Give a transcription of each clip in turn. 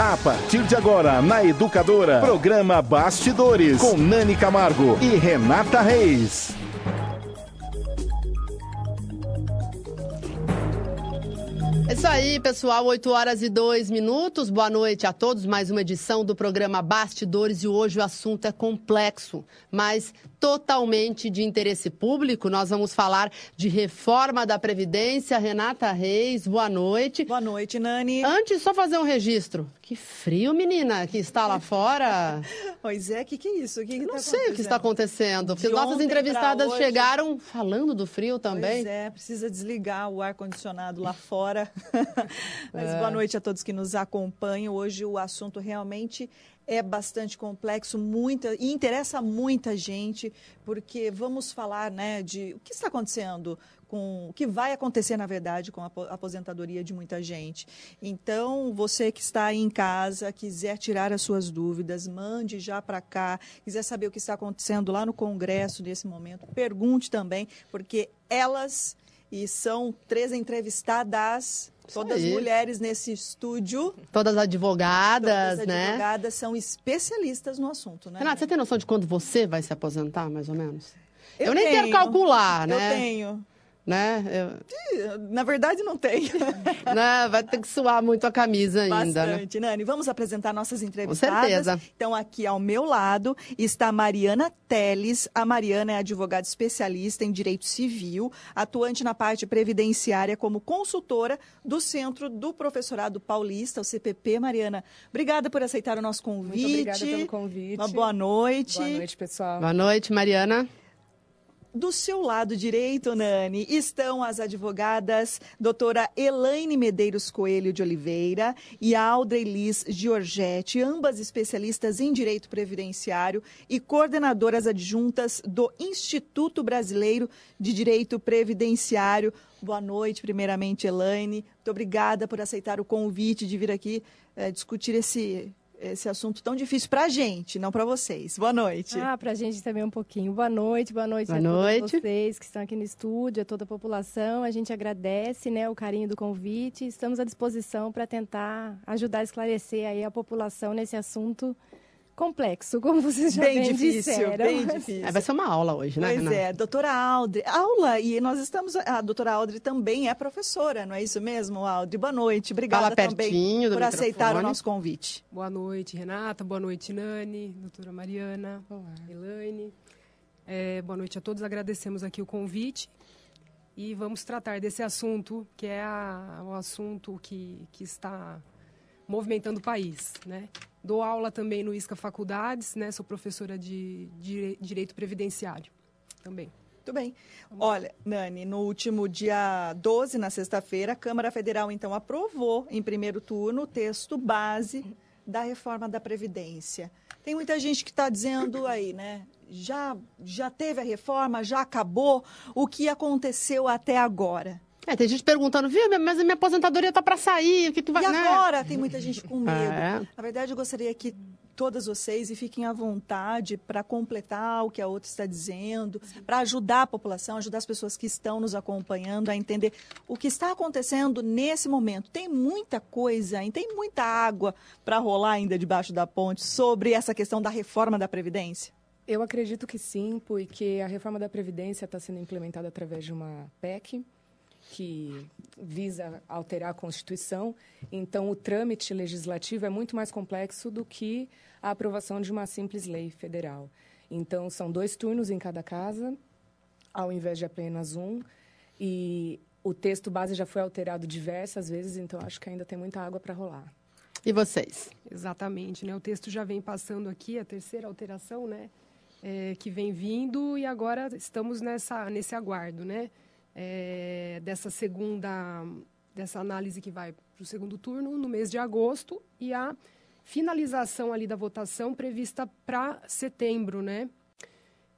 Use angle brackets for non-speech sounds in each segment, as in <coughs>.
A partir de agora, na Educadora, programa Bastidores, com Nani Camargo e Renata Reis. É isso aí, pessoal. 8 horas e 2 minutos. Boa noite a todos. Mais uma edição do programa Bastidores e hoje o assunto é complexo, mas totalmente de interesse público. Nós vamos falar de reforma da Previdência. Renata Reis, boa noite. Boa noite, Nani. Antes, só fazer um registro. Que frio, menina, que está lá fora. <laughs> Pois é, o que, que é isso? Que que Não tá sei o que está acontecendo. Porque nossas entrevistadas chegaram falando do frio também. Pois é, precisa desligar o ar-condicionado lá fora. <laughs> Mas É. boa noite a todos que nos acompanham. Hoje o assunto realmente é bastante complexo, muita e interessa muita gente, porque vamos falar, né, de o que está acontecendo com o que vai acontecer na verdade com a apo- aposentadoria de muita gente. Então, você que está aí em casa, quiser tirar as suas dúvidas, mande já para cá, quiser saber o que está acontecendo lá no Congresso nesse momento, pergunte também, porque elas e são três entrevistadas, todas aí. mulheres nesse estúdio. Todas advogadas, Todas né? advogadas são especialistas no assunto, né? Renata, você tem noção de quando você vai se aposentar, mais ou menos? Eu, Eu nem quero tenho. calcular, Eu né? tenho. Né? Eu- Na verdade, não tenho. <laughs> né? Vai ter que suar muito a camisa ainda, né? Bastante, Nani. Vamos apresentar nossas entrevistadas. certeza. Então, aqui ao meu lado está a Mariana Teles. A Mariana é advogada especialista em direito civil, atuante na parte previdenciária como consultora do Centro do Professorado Paulista, o CPP. Mariana, obrigada por aceitar o nosso convite. Muito obrigada pelo convite. Uma boa noite. Boa noite, pessoal. Boa noite, Mariana. Do seu lado direito, Nani, estão as advogadas doutora Elaine Medeiros Coelho de Oliveira e a Audrey Liz Giorgetti, ambas especialistas em direito previdenciário e coordenadoras adjuntas do Instituto Brasileiro de Direito Previdenciário. Boa noite, primeiramente, Elaine. Muito obrigada por aceitar o convite de vir aqui eh, discutir esse, esse assunto tão difícil para a gente, não para vocês. Boa noite. Ah, pra gente também um pouquinho. Boa noite, boa noite Boa a noite. todos vocês que estão aqui no estúdio, a toda a população. A gente agradece né, o carinho do convite. Estamos à disposição para tentar ajudar a esclarecer aí a população nesse assunto complexo, como vocês já bem bem, difícil, disseram. bem difícil. É, vai ser uma aula hoje, né, Pois Renata? é, doutora Audrey. Aula, e nós estamos. A doutora Audrey também é professora, não é isso mesmo, Audrey? Boa noite. Obrigada Fala também pertinho do por aceitar o nosso convite. Boa noite, Renata. Boa noite, Nani, doutora Mariana, Elaine. É, boa noite a todos. Agradecemos aqui o convite e vamos tratar desse assunto, que é a- o assunto que, que está movimentando o país. Né? Dou aula também no ISCA Faculdades, né? sou professora de dire- Direito Previdenciário também. Muito bem. Olha, Nani, no último dia 12, na sexta-feira, a Câmara Federal, então, aprovou em primeiro turno o texto base da reforma da Previdência. Tem muita gente que está dizendo aí, né? Já, já teve a reforma, já acabou. O que aconteceu até agora? É, tem gente perguntando, viu, mas a minha aposentadoria tá para sair, o que, que vai... E né? agora tem muita gente com <laughs> medo. É. Na verdade, eu gostaria que todas vocês e fiquem à vontade para completar o que a outra está dizendo, para ajudar a população, ajudar as pessoas que estão nos acompanhando a entender o que está acontecendo nesse momento. Tem muita coisa, tem muita água para rolar ainda debaixo da ponte sobre essa questão da reforma da Previdência. Eu acredito que sim, porque a reforma da Previdência está sendo implementada através de uma PEC que visa alterar a Constituição. Então, o trâmite legislativo é muito mais complexo do que a aprovação de uma simples lei federal. Então, são dois turnos em cada casa, ao invés de apenas um. E o texto base já foi alterado diversas vezes, então acho que ainda tem muita água para rolar. E vocês? Exatamente, né? O texto já vem passando aqui, a terceira alteração, né? É, que vem vindo e agora estamos nessa, nesse aguardo, né? É, dessa segunda, dessa análise que vai para o segundo turno no mês de agosto e a finalização ali da votação prevista para setembro, né?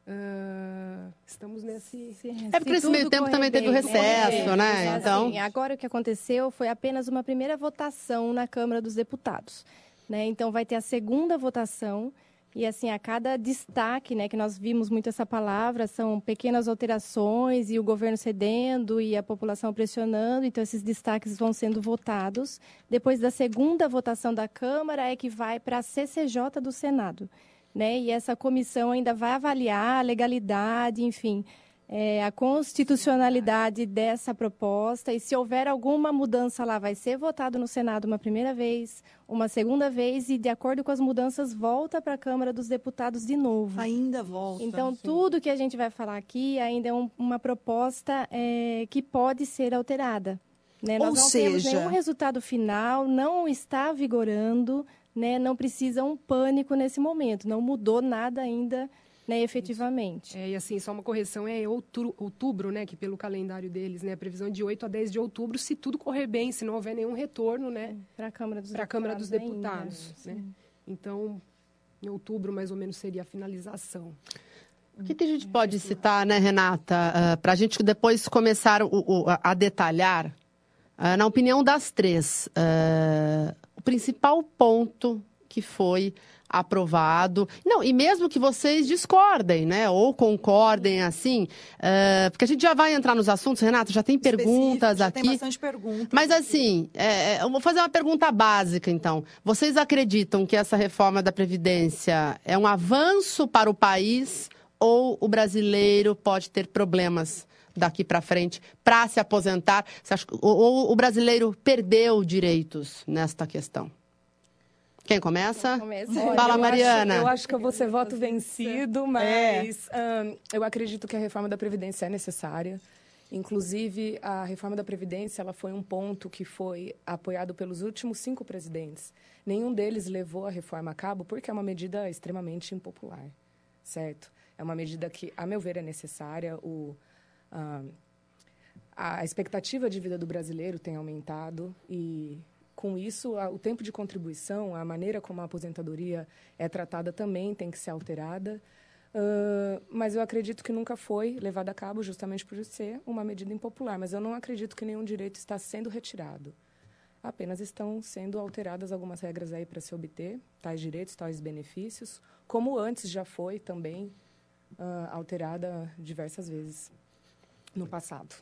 Ah, estamos nesse... É porque esse meio tempo também teve o recesso, né? Então... Então, Assim, agora o que aconteceu foi apenas uma primeira votação na Câmara dos Deputados. Né? Então, vai ter a segunda votação, E assim, a cada destaque, né, que nós vimos muito essa palavra, são pequenas alterações e o governo cedendo e a população pressionando, então esses destaques vão sendo votados. Depois da segunda votação da Câmara é que vai para a CCJ do Senado, né? E essa comissão ainda vai avaliar a legalidade, enfim, é, a constitucionalidade dessa proposta e se houver alguma mudança lá, vai ser votado no Senado uma primeira vez, uma segunda vez e, de acordo com as mudanças, volta para a Câmara dos Deputados de novo. Ainda volta. Então, sim. tudo que a gente vai falar aqui ainda é um, uma proposta é, que pode ser alterada. Né? Ou Nós não seja... temos nenhum resultado final, não está vigorando, né? não precisa um pânico nesse momento, não mudou nada ainda né, efetivamente. É, e assim, só uma correção, é outubro, outubro, né, que pelo calendário deles, né, a previsão é de 8 a 10 de outubro, se tudo correr bem, se não houver nenhum retorno, né, para a Câmara dos Deputados. Câmara dos Deputados né? Então, em outubro, mais ou menos, seria a finalização. O que, que a gente pode citar, né, Renata, uh, ah, para a gente depois começar o, o, a detalhar, uh, na opinião das três, uh, o principal ponto que foi aprovado. Não, e mesmo que vocês discordem, né? Ou concordem assim, uh, porque a gente já vai entrar nos assuntos, Renato, já tem perguntas já aqui. Tem bastante perguntas. Mas assim, é, é, eu vou fazer uma pergunta básica, então. Vocês acreditam que essa reforma da Previdência é um avanço para o país ou o brasileiro pode ter problemas? daqui para frente para se aposentar? ou o brasileiro perdeu direitos nesta questão? Quem começa? Fala, eu Mariana. Acho, eu acho que eu vou ser voto vencido, mas é. um, eu acredito que a reforma da Previdência é necessária. Inclusive, a reforma da Previdência ela foi um ponto que foi apoiado pelos últimos cinco presidentes. Nenhum deles levou a reforma a cabo porque é uma medida extremamente impopular, certo? É uma medida que, a meu ver, é necessária. O, a expectativa de vida do brasileiro tem aumentado e com isso, o tempo de contribuição, a maneira como a aposentadoria é tratada também tem que ser alterada. Uh, mas eu acredito que nunca foi levada a cabo justamente por ser uma medida impopular. Mas eu não acredito que nenhum direito está sendo retirado. Apenas estão sendo alteradas algumas regras aí para se obter tais direitos, tais benefícios, como antes já foi também uh, alterada diversas vezes no passado.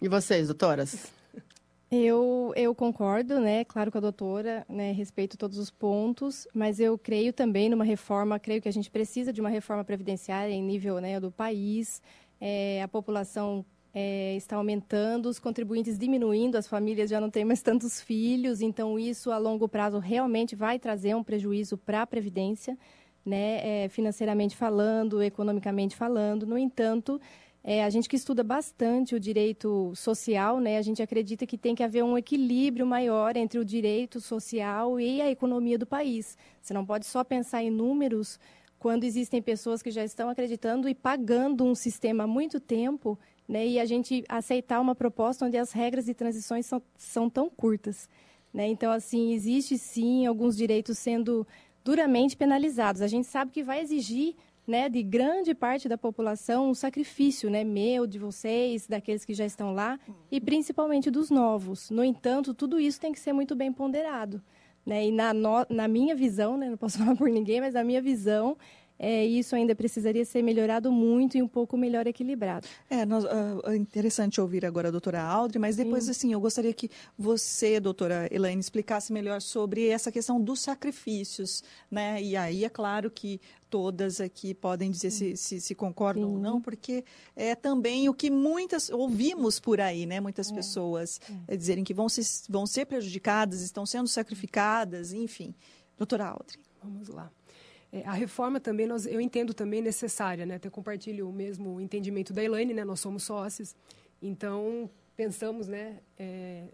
E vocês, doutoras? <laughs> Eu, eu concordo, né, claro com a doutora, né, respeito todos os pontos, mas eu creio também numa reforma, creio que a gente precisa de uma reforma previdenciária em nível né, do país, é, a população é, está aumentando, os contribuintes diminuindo, as famílias já não têm mais tantos filhos, então isso a longo prazo realmente vai trazer um prejuízo para a Previdência, né, é, financeiramente falando, economicamente falando. No entanto, é, a gente que estuda bastante o direito social, né, a gente acredita que tem que haver um equilíbrio maior entre o direito social e a economia do país. Você não pode só pensar em números quando existem pessoas que já estão acreditando e pagando um sistema há muito tempo, né, e a gente aceitar uma proposta onde as regras de transições são, são tão curtas. Né? Então, assim, existe sim alguns direitos sendo duramente penalizados. A gente sabe que vai exigir né, de grande parte da população um sacrifício, né, meu, de vocês, daqueles que já estão lá e principalmente dos novos. No entanto, tudo isso tem que ser muito bem ponderado, né? E na, no, na minha visão, né, não posso <laughs> falar por ninguém, mas na minha visão, é, isso ainda precisaria ser melhorado muito e um pouco melhor equilibrado. É, nós, uh, é interessante ouvir agora a doutora Audrey, mas depois, Sim. assim, eu gostaria que você, doutora Elaine, explicasse melhor sobre essa questão dos sacrifícios, né? E aí, é claro que todas aqui podem dizer se, se, se, concordam Sim. ou não, porque é também o que muitas ouvimos por aí, né? Muitas é. pessoas é. dizerem que vão, se, vão ser prejudicadas, estão sendo sacrificadas, enfim. Doutora Audrey. Vamos lá. É, a reforma também, nós, eu entendo também necessária, né? Até compartilho o mesmo entendimento da Elaine, né? Nós somos sócios, então pensamos, né? É,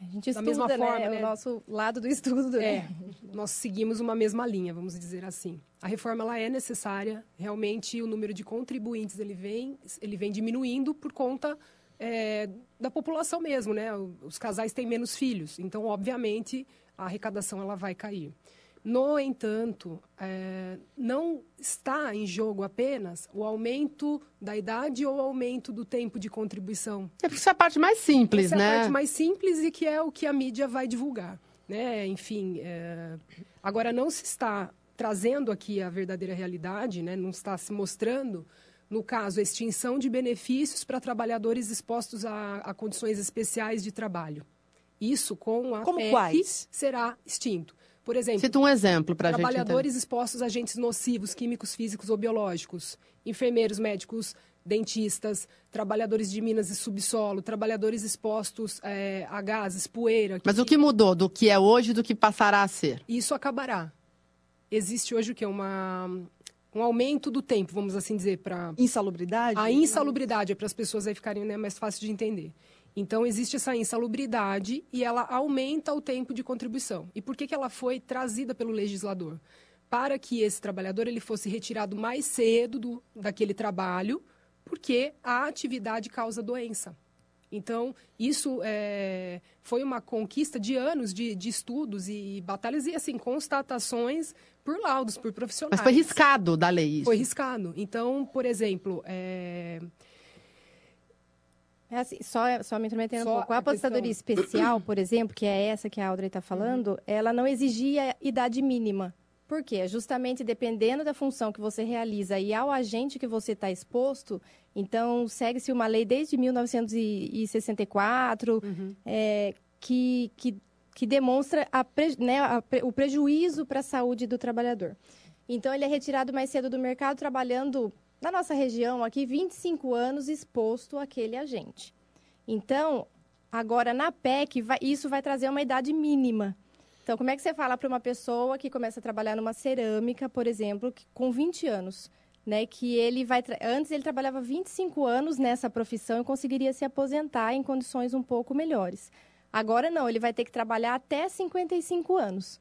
a gente estuda, da mesma né? forma, é né? o nosso lado do estudo. Né? É, nós seguimos uma mesma linha, vamos dizer assim. A reforma ela é necessária. Realmente, o número de contribuintes ele vem, ele vem diminuindo por conta é, da população mesmo, né? Os casais têm menos filhos, então, obviamente, a arrecadação ela vai cair. No entanto, é, não está em jogo apenas o aumento da idade ou o aumento do tempo de contribuição. É porque isso é a parte mais simples, Essa né? É a parte mais simples e que é o que a mídia vai divulgar. Né? Enfim, é... agora não se está trazendo aqui a verdadeira realidade, né, não está se mostrando, no caso, extinção de benefícios para trabalhadores expostos a, a, condições especiais de trabalho. Isso com a Como PEC quais? será extinto. Por exemplo, Cita um exemplo para a gente trabalhadores expostos a agentes nocivos, químicos, físicos ou biológicos, enfermeiros, médicos, dentistas, trabalhadores de minas e subsolo, trabalhadores expostos é, a gases, poeira. Mas o que mudou do que é hoje do que passará a ser? Isso acabará. Existe hoje o que? Uma, um aumento do tempo, vamos assim dizer, para... Insalubridade? A insalubridade, é para as pessoas aí ficarem né, mais fácil de entender. Então, existe essa insalubridade e ela aumenta o tempo de contribuição. E por que, que ela foi trazida pelo legislador? Para que esse trabalhador ele fosse retirado mais cedo do, daquele trabalho, porque a atividade causa doença. Então, isso é, foi uma conquista de anos de, de, estudos e batalhas e, assim, constatações por laudos, por profissionais. Mas foi riscado da lei isso? Foi riscado. Então, por exemplo... É... É assim, só, só me intrometendo só um pouco. A aposentadoria questão... especial, por exemplo, que é essa que a Audrey está falando, uhum. ela não exigia idade mínima. Por quê? Justamente dependendo da função que você realiza e ao agente que você está exposto, então segue-se uma lei desde 1964 uhum. é, que, que, que, demonstra a, né, a, o prejuízo para a saúde do trabalhador. Então ele é retirado mais cedo do mercado trabalhando na nossa região aqui 25 anos exposto àquele agente. Então, agora na PEC, vai, isso vai trazer uma idade mínima. Então, como é que você fala para uma pessoa que começa a trabalhar numa cerâmica, por exemplo, que, com 20 anos, né, que ele vai antes ele trabalhava 25 anos nessa profissão e conseguiria se aposentar em condições um pouco melhores. Agora não, ele vai ter que trabalhar até 55 anos.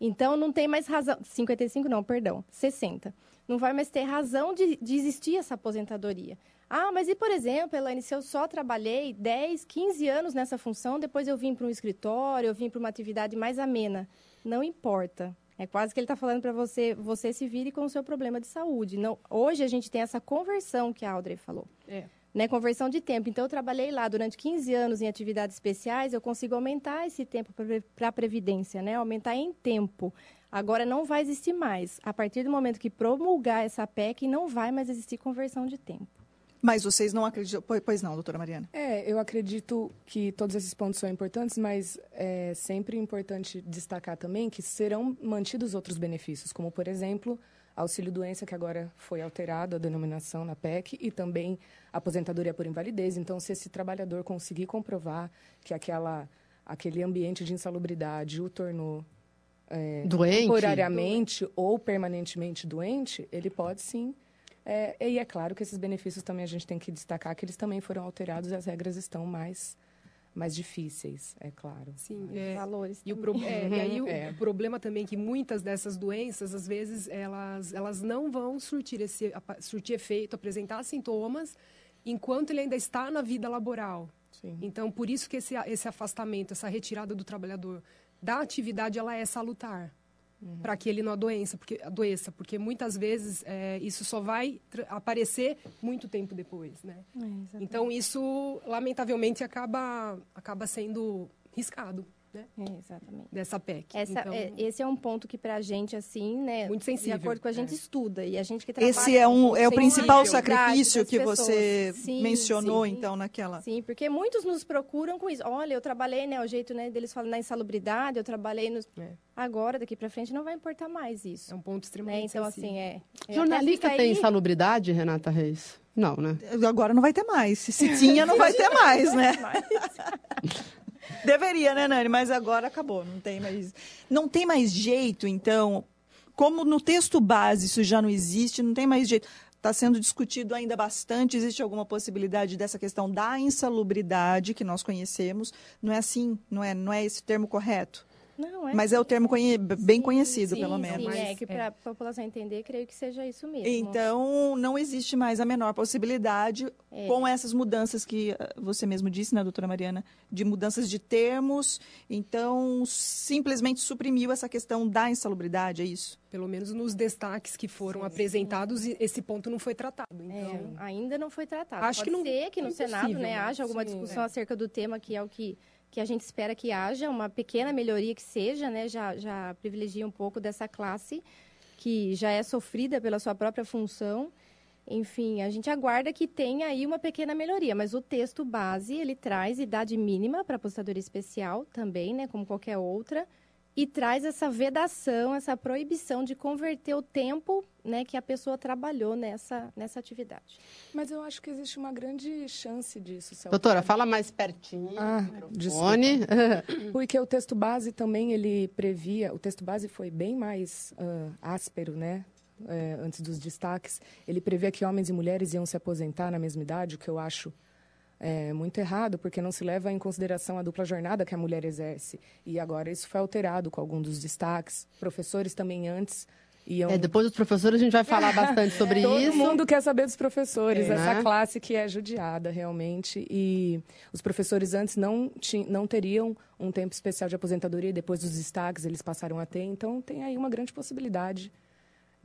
Então não tem mais razão, 55 não, perdão, 60 não vai mais ter razão de, de existir essa aposentadoria. Ah, mas e por exemplo, Elaine, se eu só trabalhei 10, 15 anos nessa função, depois eu vim para um escritório, eu vim para uma atividade mais amena. Não importa. É quase que ele está falando para você, você se vire com o seu problema de saúde. Não, hoje a gente tem essa conversão que a Audrey falou. É. Né, conversão de tempo. Então, eu trabalhei lá durante 15 anos em atividades especiais, eu consigo aumentar esse tempo para a Previdência, né? aumentar em tempo. Agora não vai existir mais. A partir do momento que promulgar essa PEC, não vai mais existir conversão de tempo. Mas vocês não acreditam. Pois não, doutora Mariana. É, eu acredito que todos esses pontos são importantes, mas é sempre importante destacar também que serão mantidos outros benefícios, como, por exemplo, auxílio-doença, que agora foi alterado a denominação na PEC, e também aposentadoria por invalidez. Então, se esse trabalhador conseguir comprovar que aquela, aquele ambiente de insalubridade o tornou é, doente. temporariamente doente. ou permanentemente doente, ele pode sim. É, e é claro que esses benefícios também a gente tem que destacar que eles também foram alterados e as regras estão mais mais difíceis, é claro. Sim, é, valores. E, o pro, é, e aí <laughs> o, é. problema também é que muitas dessas doenças, às vezes, elas, elas não vão surtir, esse, surtir efeito, apresentar sintomas, enquanto ele ainda está na vida laboral. Sim. Então, por isso que esse, esse afastamento, essa retirada do trabalhador da atividade ela é salutar. Uhum. Para que ele não adoeça, porque, adoeça, porque muitas vezes é, isso só vai aparecer muito tempo depois, né? É, então isso lamentavelmente acaba acaba sendo riscado né? É, exatamente. Dessa PEC. Essa, então... é, esse é um ponto que para a gente, assim, né? Muito sensível. De acordo com a gente é. estuda. E a gente que trabalha... Esse é, um, é o principal sacrifício que você sim, mencionou, sim. então, naquela... Sim, porque muitos nos procuram com isso. Olha, eu trabalhei, né? O jeito né, deles falam na insalubridade, eu trabalhei nos... É. Agora, daqui para frente, não vai importar mais isso. É um ponto extremamente né? Então, sensível. assim, é... é Jornalista tem aí... insalubridade, Renata Reis? Não, né? Agora não vai ter mais. Se tinha, não <laughs> vai ter mais, né? Deveria, né, Nani? Mas agora acabou. Não tem mais, não tem mais jeito, então. Como no texto base isso já não existe, não tem mais jeito. Está sendo discutido ainda bastante. Existe alguma possibilidade dessa questão da insalubridade que nós conhecemos? Não é assim? Não é, não é esse termo correto? Não, é Mas é o termo conhe bem sim, conhecido, sim, pelo menos. Sim, é que para a população entender, creio que seja isso mesmo. Então, não existe mais a menor possibilidade, é. com essas mudanças que ah, você mesmo disse, né, doutora Mariana, de mudanças de termos. Então, simplesmente suprimiu essa questão da insalubridade, é isso? Pelo menos nos destaques que foram sim, apresentados, esse ponto não foi tratado. É, então... É, ainda não foi tratado. Acho Pode que não, ser que no é Senado né, haja alguma discussão acerca do tema, que é o que que a gente espera que haja uma pequena melhoria que seja, né, já, já privilegia um pouco dessa classe. que já é sofrida pela sua própria função. Enfim, a gente aguarda que tenha aí uma pequena melhoria, mas o texto base, ele traz idade mínima para apostadoria especial também, né, como qualquer outra, e traz essa vedação, essa proibição de converter o tempo né, que a pessoa trabalhou nessa, nessa atividade. Mas eu acho que existe uma grande chance disso. Doutora, fala mais pertinho. Ah, <laughs> Porque o texto base também ele previa, o texto base foi bem mais uh, áspero, né? É, antes dos destaques, ele previa que homens e mulheres iam se aposentar na mesma idade, o que eu acho é muito errado, porque não se leva em consideração a dupla jornada que a mulher exerce. E agora isso foi alterado com algum dos destaques. Professores também antes iam... É, depois dos professores a gente vai falar <laughs> bastante sobre Todo isso. Todo mundo quer saber dos professores, é, essa né? classe que é judiada realmente. E os professores antes não, não teriam um tempo especial de aposentadoria, depois dos destaques eles passaram a ter. Então tem aí uma grande possibilidade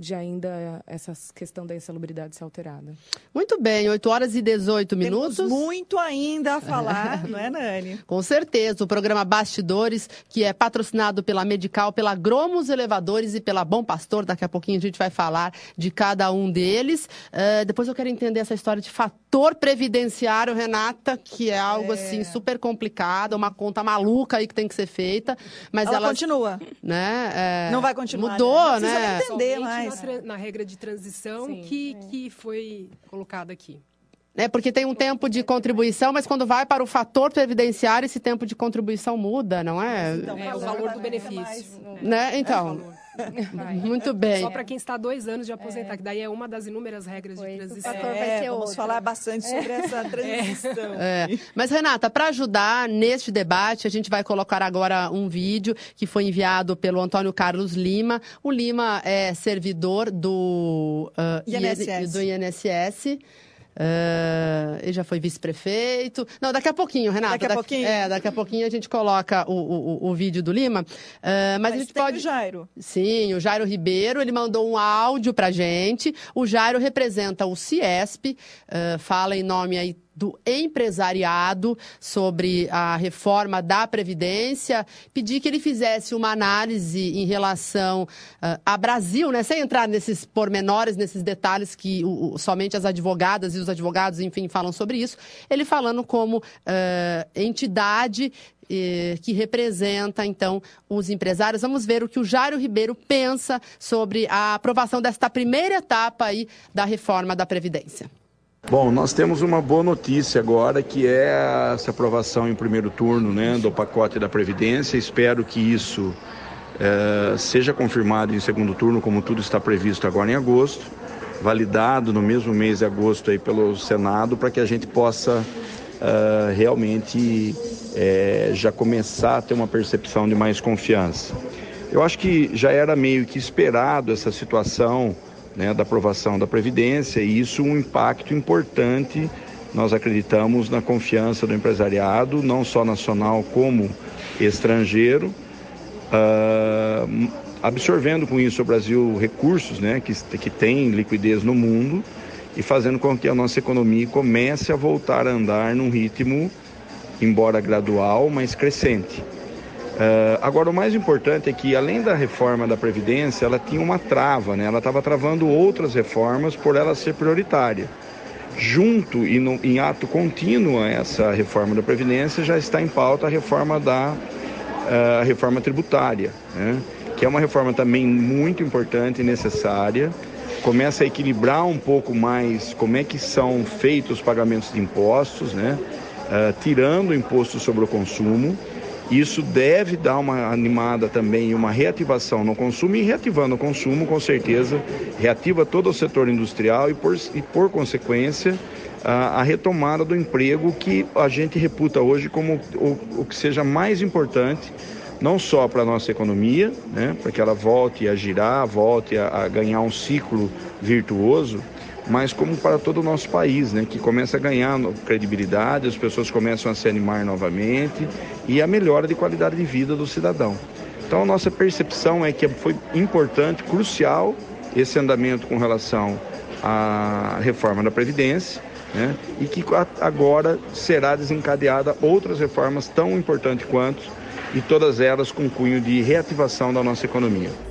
de ainda essa questão da insalubridade ser alterada. Muito bem, 8 horas e 18 minutos. Temos muito ainda a falar, <laughs> não é, Nani? Com certeza. O programa Bastidores, que é patrocinado pela Medical, pela Gromos Elevadores e pela Bom Pastor. Daqui a pouquinho a gente vai falar de cada um deles. Uh, depois eu quero entender essa história de fator previdenciário, Renata, que é algo é. assim super complicado, uma conta maluca aí que tem que ser feita. Mas ela, ela continua. Né, é, não vai continuar. Mudou, né? né? entender mais na, na, regra de transição Sim, que, é. que foi colocada aqui. É, porque tem um tempo de contribuição, mas quando vai para o fator previdenciário, esse tempo de contribuição muda, não é? Então, é o valor do benefício. Né? Então, muito bem. Só para quem está há dois anos de aposentar, é. que daí é uma das inúmeras regras de transição. É, vamos outro. falar bastante sobre essa <laughs> é. transição. É. Mas, Renata, para ajudar neste debate, a gente vai colocar agora um vídeo que foi enviado pelo Antônio Carlos Lima. O Lima é servidor do, uh, INSS. do INSS. Uh, ele já foi vice-prefeito. Não, daqui a pouquinho, Renata. Daqui a pouquinho? É, daqui a pouquinho a gente coloca o, o, o vídeo do Lima. Uh, mas, mas, a gente pode. O Jairo. Sim, o Jairo Ribeiro, ele mandou um áudio pra gente. O Jairo representa o Ciesp, uh, fala em nome aí do empresariado sobre a reforma da Previdência, pedi que ele fizesse uma análise em relação uh, a Brasil, né, sem entrar nesses pormenores, nesses detalhes que o, o, somente as advogadas e os advogados, enfim, falam sobre isso, ele falando como uh, entidade eh, que representa, então, os empresários. Vamos ver o que o Jairo Ribeiro pensa sobre a aprovação desta primeira etapa aí da reforma da Previdência. Bom, nós temos uma boa notícia agora, que é essa aprovação em primeiro turno né, do pacote da Previdência. Espero que isso é, seja confirmado em segundo turno, como tudo está previsto agora em agosto, validado no mesmo mês de agosto aí pelo Senado, para que a gente possa é, realmente é, já começar a ter uma percepção de mais confiança. Eu acho que já era meio que esperado essa situação né, da aprovação da Previdência e isso um impacto importante, nós acreditamos, na confiança do empresariado, não só nacional como estrangeiro, uh, absorvendo com isso o Brasil recursos né, que, que tem liquidez no mundo e fazendo com que a nossa economia comece a voltar a andar num ritmo, embora gradual, mas crescente. Uh, agora, o mais importante é que, além da reforma da Previdência, ela tinha uma trava, né? ela estava travando outras reformas por ela ser prioritária. Junto e no, em ato contínuo a essa reforma da Previdência, já está em pauta a reforma da uh, reforma tributária, né? que é uma reforma também muito importante e necessária. Começa a equilibrar um pouco mais como é que são feitos os pagamentos de impostos, né? Uh, tirando o imposto sobre o consumo isso deve dar uma animada também, uma reativação no consumo e reativando o consumo, com certeza, reativa todo o setor industrial e, por, e, por consequência, a, a retomada do emprego que a gente reputa hoje como o, o que seja mais importante não só para a nossa economia, né, para que ela volte a girar, volte a, a ganhar um ciclo virtuoso, mas como para todo o nosso país, né, que começa a ganhar credibilidade, as pessoas começam a se animar novamente e a melhora de qualidade de vida do cidadão. Então, a nossa percepção é que foi importante, crucial, esse andamento com relação à reforma da Previdência, né, e que agora será desencadeada outras reformas tão importantes quanto, e todas elas com cunho de reativação da nossa economia.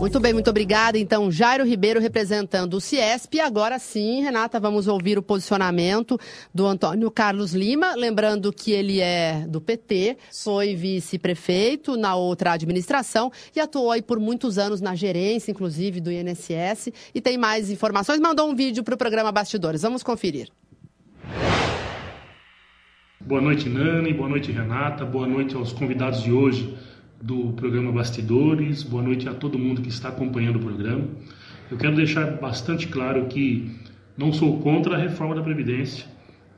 Muito bem, muito obrigada. Então, Jairo Ribeiro representando o Ciesp. E agora sim, Renata, vamos ouvir o posicionamento do Antônio Carlos Lima. Lembrando que ele é do PT, foi vice-prefeito na outra administração e atuou aí por muitos anos na gerência, inclusive, do INSS. E tem mais informações. Mandou um vídeo para o programa Bastidores. Vamos conferir. Boa noite, Nani. Boa noite, Renata. Boa noite aos convidados de hoje do programa Bastidores. Boa noite a todo mundo que está acompanhando o programa. Eu quero deixar bastante claro que não sou contra a reforma da Previdência,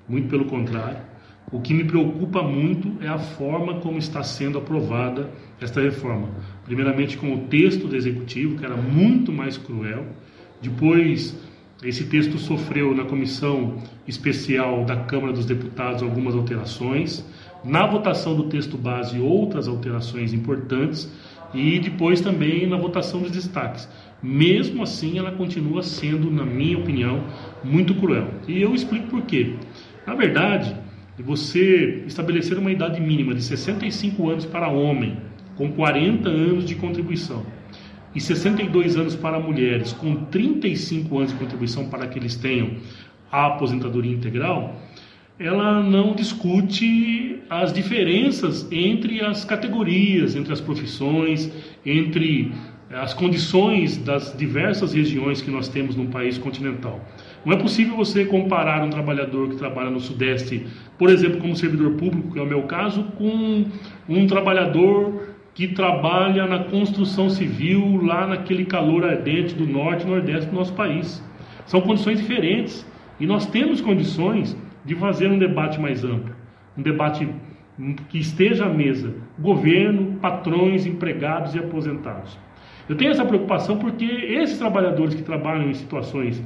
muito pelo contrário. O que me preocupa muito é a forma como está sendo aprovada esta reforma. Primeiramente, com o texto do Executivo, que era muito mais cruel. Depois, esse texto sofreu na comissão especial da Câmara dos Deputados algumas alterações na votação do texto base outras alterações importantes e depois também na votação dos destaques. Mesmo assim, ela continua sendo, na minha opinião, muito cruel. E eu explico por quê. Na verdade, você estabelecer uma idade mínima de 65 anos para homem, com 40 anos de contribuição, e 62 anos para mulheres, com 35 anos de contribuição para que eles tenham a aposentadoria integral, ela não discute as diferenças entre as categorias, entre as profissões, entre as condições das diversas regiões que nós temos no país continental. Não é possível você comparar um trabalhador que trabalha no Sudeste, por exemplo, como servidor público, que é o meu caso, com um trabalhador que trabalha na construção civil lá naquele calor ardente do norte e nordeste do nosso país. São condições diferentes e nós temos condições de fazer um debate mais amplo, um debate que esteja à mesa governo, patrões, empregados e aposentados. Eu tenho essa preocupação porque esses trabalhadores que trabalham em situações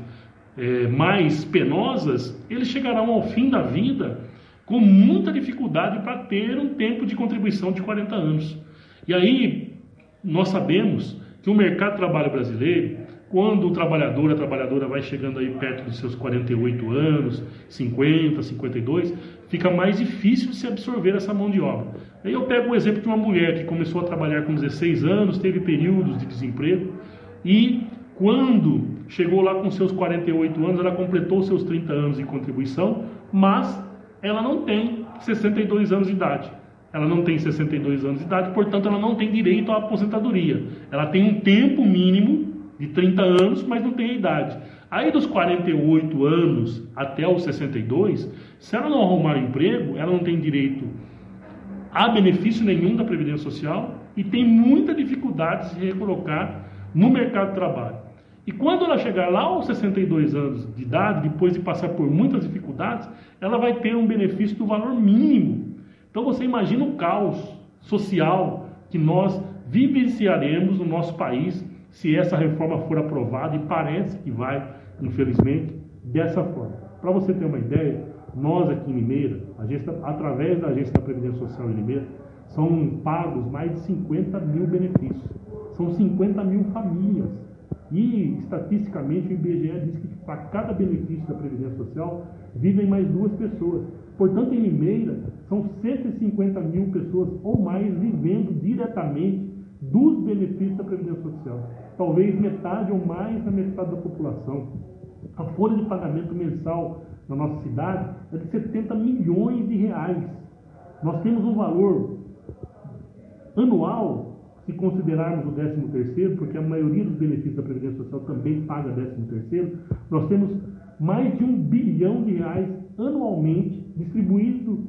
é, mais penosas, eles chegarão ao fim da vida com muita dificuldade para ter um tempo de contribuição de 40 anos. E aí nós sabemos que o mercado de trabalho brasileiro quando o trabalhador, a trabalhadora vai chegando aí perto dos seus 48 anos, 50, 52, fica mais difícil se absorver essa mão de obra. Aí eu pego o exemplo de uma mulher que começou a trabalhar com 16 anos, teve períodos de desemprego e quando chegou lá com seus 48 anos, ela completou seus 30 anos de contribuição, mas ela não tem 62 anos de idade. Ela não tem 62 anos de idade, portanto, ela não tem direito à aposentadoria. Ela tem um tempo mínimo de 30 anos, mas não tem a idade. Aí dos 48 anos até os 62, se ela não arrumar emprego, ela não tem direito a benefício nenhum da Previdência Social e tem muita dificuldade de se recolocar no mercado de trabalho. E quando ela chegar lá aos 62 anos de idade, depois de passar por muitas dificuldades, ela vai ter um benefício do valor mínimo. Então você imagina o caos social que nós vivenciaremos no nosso país se essa reforma for aprovada, e parece que vai, infelizmente, dessa forma. Para você ter uma ideia, nós aqui em Limeira, agência, através da Agência da Previdência Social em Limeira, são pagos mais de 50 mil benefícios. São 50 mil famílias. E, estatisticamente, o IBGE diz que para cada benefício da Previdência Social vivem mais duas pessoas. Portanto, em Limeira, são 150 mil pessoas ou mais vivendo diretamente dos benefícios da Previdência Social. Talvez metade ou mais da metade da população. A folha de pagamento mensal na nossa cidade é de 70 milhões de reais. Nós temos um valor anual, se considerarmos o 13 terceiro, porque a maioria dos benefícios da Previdência Social também paga 13 terceiro, nós temos mais de um bilhão de reais anualmente distribuído,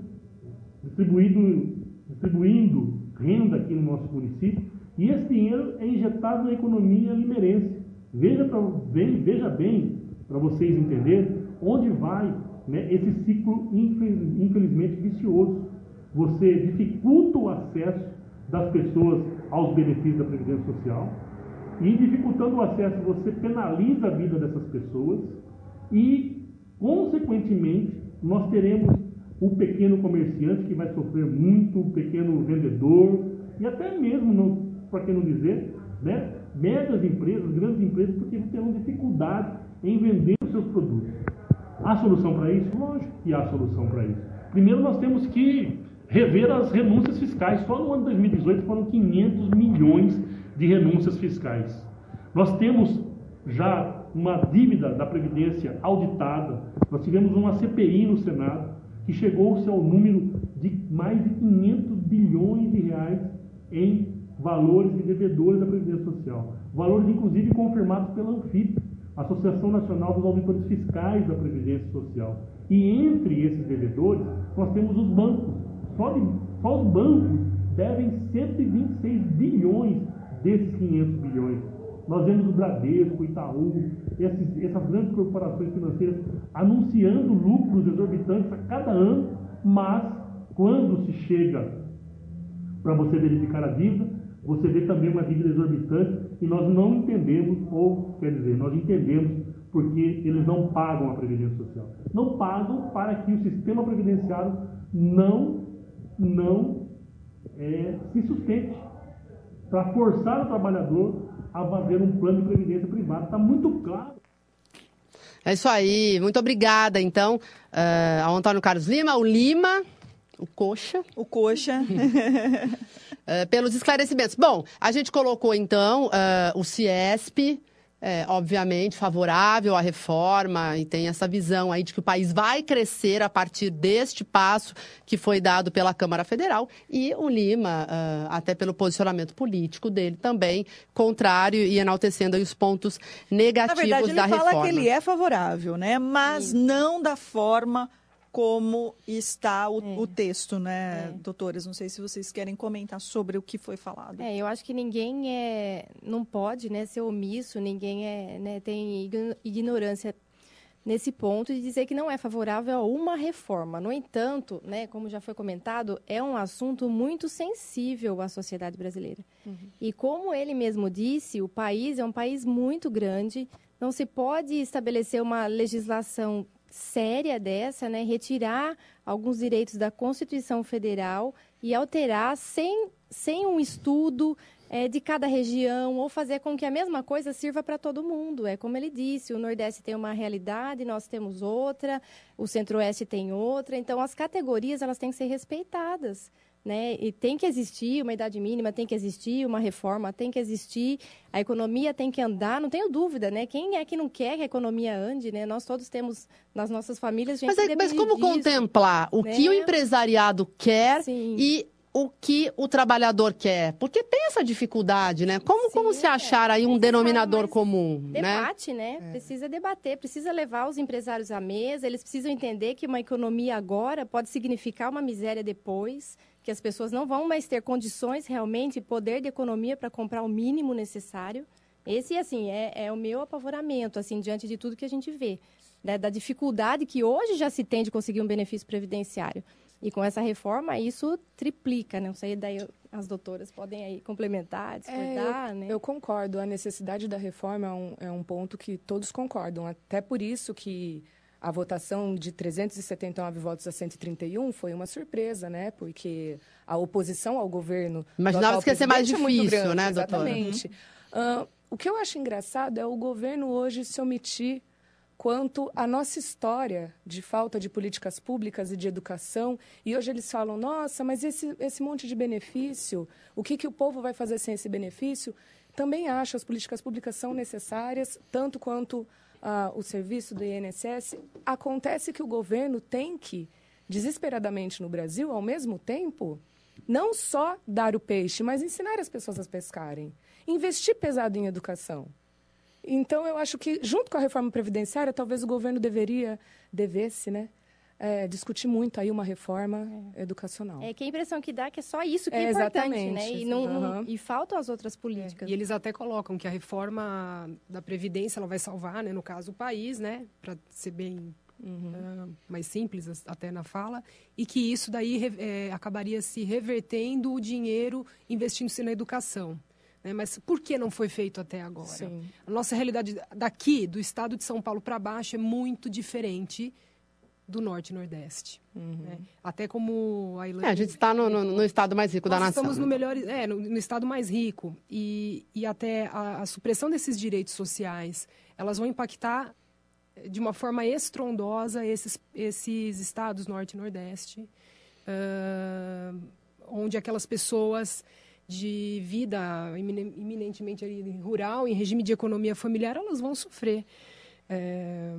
distribuído, distribuindo renda aqui no nosso município e esse dinheiro é injetado na economia limeirense. Veja, pra, veja bem, para vocês entenderem, onde vai né, esse ciclo infelizmente vicioso. Você dificulta o acesso das pessoas aos benefícios da Previdência Social e dificultando o acesso você penaliza a vida dessas pessoas e, consequentemente, nós teremos o pequeno comerciante que vai sofrer muito, o pequeno vendedor e até mesmo para que não dizer, né, médias empresas, grandes empresas, porque terão dificuldade em vender os seus produtos. Há solução para isso? Lógico que há solução para isso. Primeiro, nós temos que rever as renúncias fiscais. Só no ano 2018 foram 500 milhões de renúncias fiscais. Nós temos já uma dívida da Previdência auditada, nós tivemos uma CPI no Senado que chegou-se ao número de mais de 500 bilhões de reais em valores de devedores da Previdência Social. Valores, inclusive, confirmados pela ANFIP, Associação Nacional dos Auditores Fiscais da Previdência Social. E entre esses devedores, nós temos os bancos. Só, de, só os bancos devem 126 bilhões desses 500 bilhões. Nós vemos o Bradesco, o Itaú, esses, essas grandes corporações financeiras anunciando lucros exorbitantes a cada ano, mas quando se chega para você verificar a dívida, você vê também uma dívida exorbitante e nós não entendemos, ou quer dizer, nós entendemos porque eles não pagam a Previdência Social. Não pagam para que o sistema previdenciário não, não é, se sustente. Para forçar o trabalhador a fazer um plano de previdência privado. Está muito claro. É isso aí. Muito obrigada, então, uh, ao Antônio Carlos Lima, o Lima, o Coxa. O Coxa. <laughs> uh, pelos esclarecimentos. Bom, a gente colocou, então, uh, o CIESP, é, obviamente, favorável à reforma e tem essa visão aí de que o país vai crescer a partir deste passo que foi dado pela Câmara Federal. E o Lima, uh, até pelo posicionamento político dele também, contrário e enaltecendo os pontos negativos da reforma. Na verdade, ele fala que ele é favorável, né? Mas Sim. não da forma como está o, é. o texto, né, é. doutores? Não sei se vocês querem comentar sobre o que foi falado. É, eu acho que ninguém é, não pode, né, ser omisso, ninguém é, né, tem ignorância nesse ponto de dizer que não é favorável a uma reforma. No entanto, né, como já foi comentado, é um assunto muito sensível à sociedade brasileira. Uhum. E como ele mesmo disse, o país é um país muito grande, não se pode estabelecer uma legislação séria dessa, né, retirar alguns direitos da Constituição Federal e alterar sem, sem um estudo é, de cada região ou fazer com que a mesma coisa sirva para todo mundo. É como ele disse, o Nordeste tem uma realidade, nós temos outra, o Centro-Oeste tem outra. Então, as categorias elas têm que ser respeitadas. Né? E tem que existir uma idade mínima, tem que existir uma reforma, tem que existir, a economia tem que andar, não tenho dúvida, né? Quem é que não quer que a economia ande, né? Nós todos temos nas nossas famílias gente Mas, mas como disso, contemplar o né? que o empresariado quer Sim. e o que o trabalhador quer? Porque tem essa dificuldade, né? Como, Sim, como se achar aí um denominador comum, né? debate, né? né? É. Precisa debater, precisa levar os empresários à mesa, eles precisam entender que uma economia agora pode significar uma miséria depois, que as pessoas não vão mais ter condições realmente, poder de economia para comprar o mínimo necessário. Esse, assim, é, é o meu apavoramento, assim, diante de tudo que a gente vê. Né? Da dificuldade que hoje já se tem de conseguir um benefício previdenciário. E com essa reforma, isso triplica, né? Não sei, daí as doutoras podem aí complementar, discordar, é, eu, né? Eu concordo, a necessidade da reforma é um, é um ponto que todos concordam. Até por isso que a votação de 379 votos a 131 foi uma surpresa, né? Porque a oposição ao governo... Imaginava que ia ser mais é difícil, é grande, né, doutora? Exatamente. Uhum. Uh, o que eu acho engraçado é o governo hoje se omitir quanto à nossa história de falta de políticas públicas e de educação. E hoje eles falam, nossa, mas esse, esse monte de benefício, o que, que o povo vai fazer sem esse benefício? Também acho as políticas públicas são necessárias, tanto quanto uh, o serviço do INSS. Acontece que o governo tem que, desesperadamente no Brasil, ao mesmo tempo, não só dar o peixe, mas ensinar as pessoas a pescarem. Investir pesado em educação. Então, eu acho que, junto com a reforma previdenciária, talvez o governo deveria, devesse, né? É, discutir muito aí uma reforma é. educacional. É que a impressão que dá é que é só isso que é, é importante, né? E, não, uhum. e faltam as outras políticas. É. E eles até colocam que a reforma da Previdência ela vai salvar, né, no caso, o país, né? Para ser bem uhum. uh, mais simples até na fala, e que isso daí é, acabaria se revertendo o dinheiro investindo-se na educação. Né? Mas por que não foi feito até agora? Sim. A nossa realidade daqui, do estado de São Paulo para baixo, é muito diferente do norte e nordeste. Uhum. Né? Até como a Ilana... É, a gente está no, no, no, estado mais rico da nação. estamos no melhor, é, no, no estado mais rico. E, e até a, a, supressão desses direitos sociais, elas vão impactar de uma forma estrondosa esses, esses estados norte e nordeste, uh, onde aquelas pessoas de vida eminentemente rural, em regime de economia familiar, elas vão sofrer é,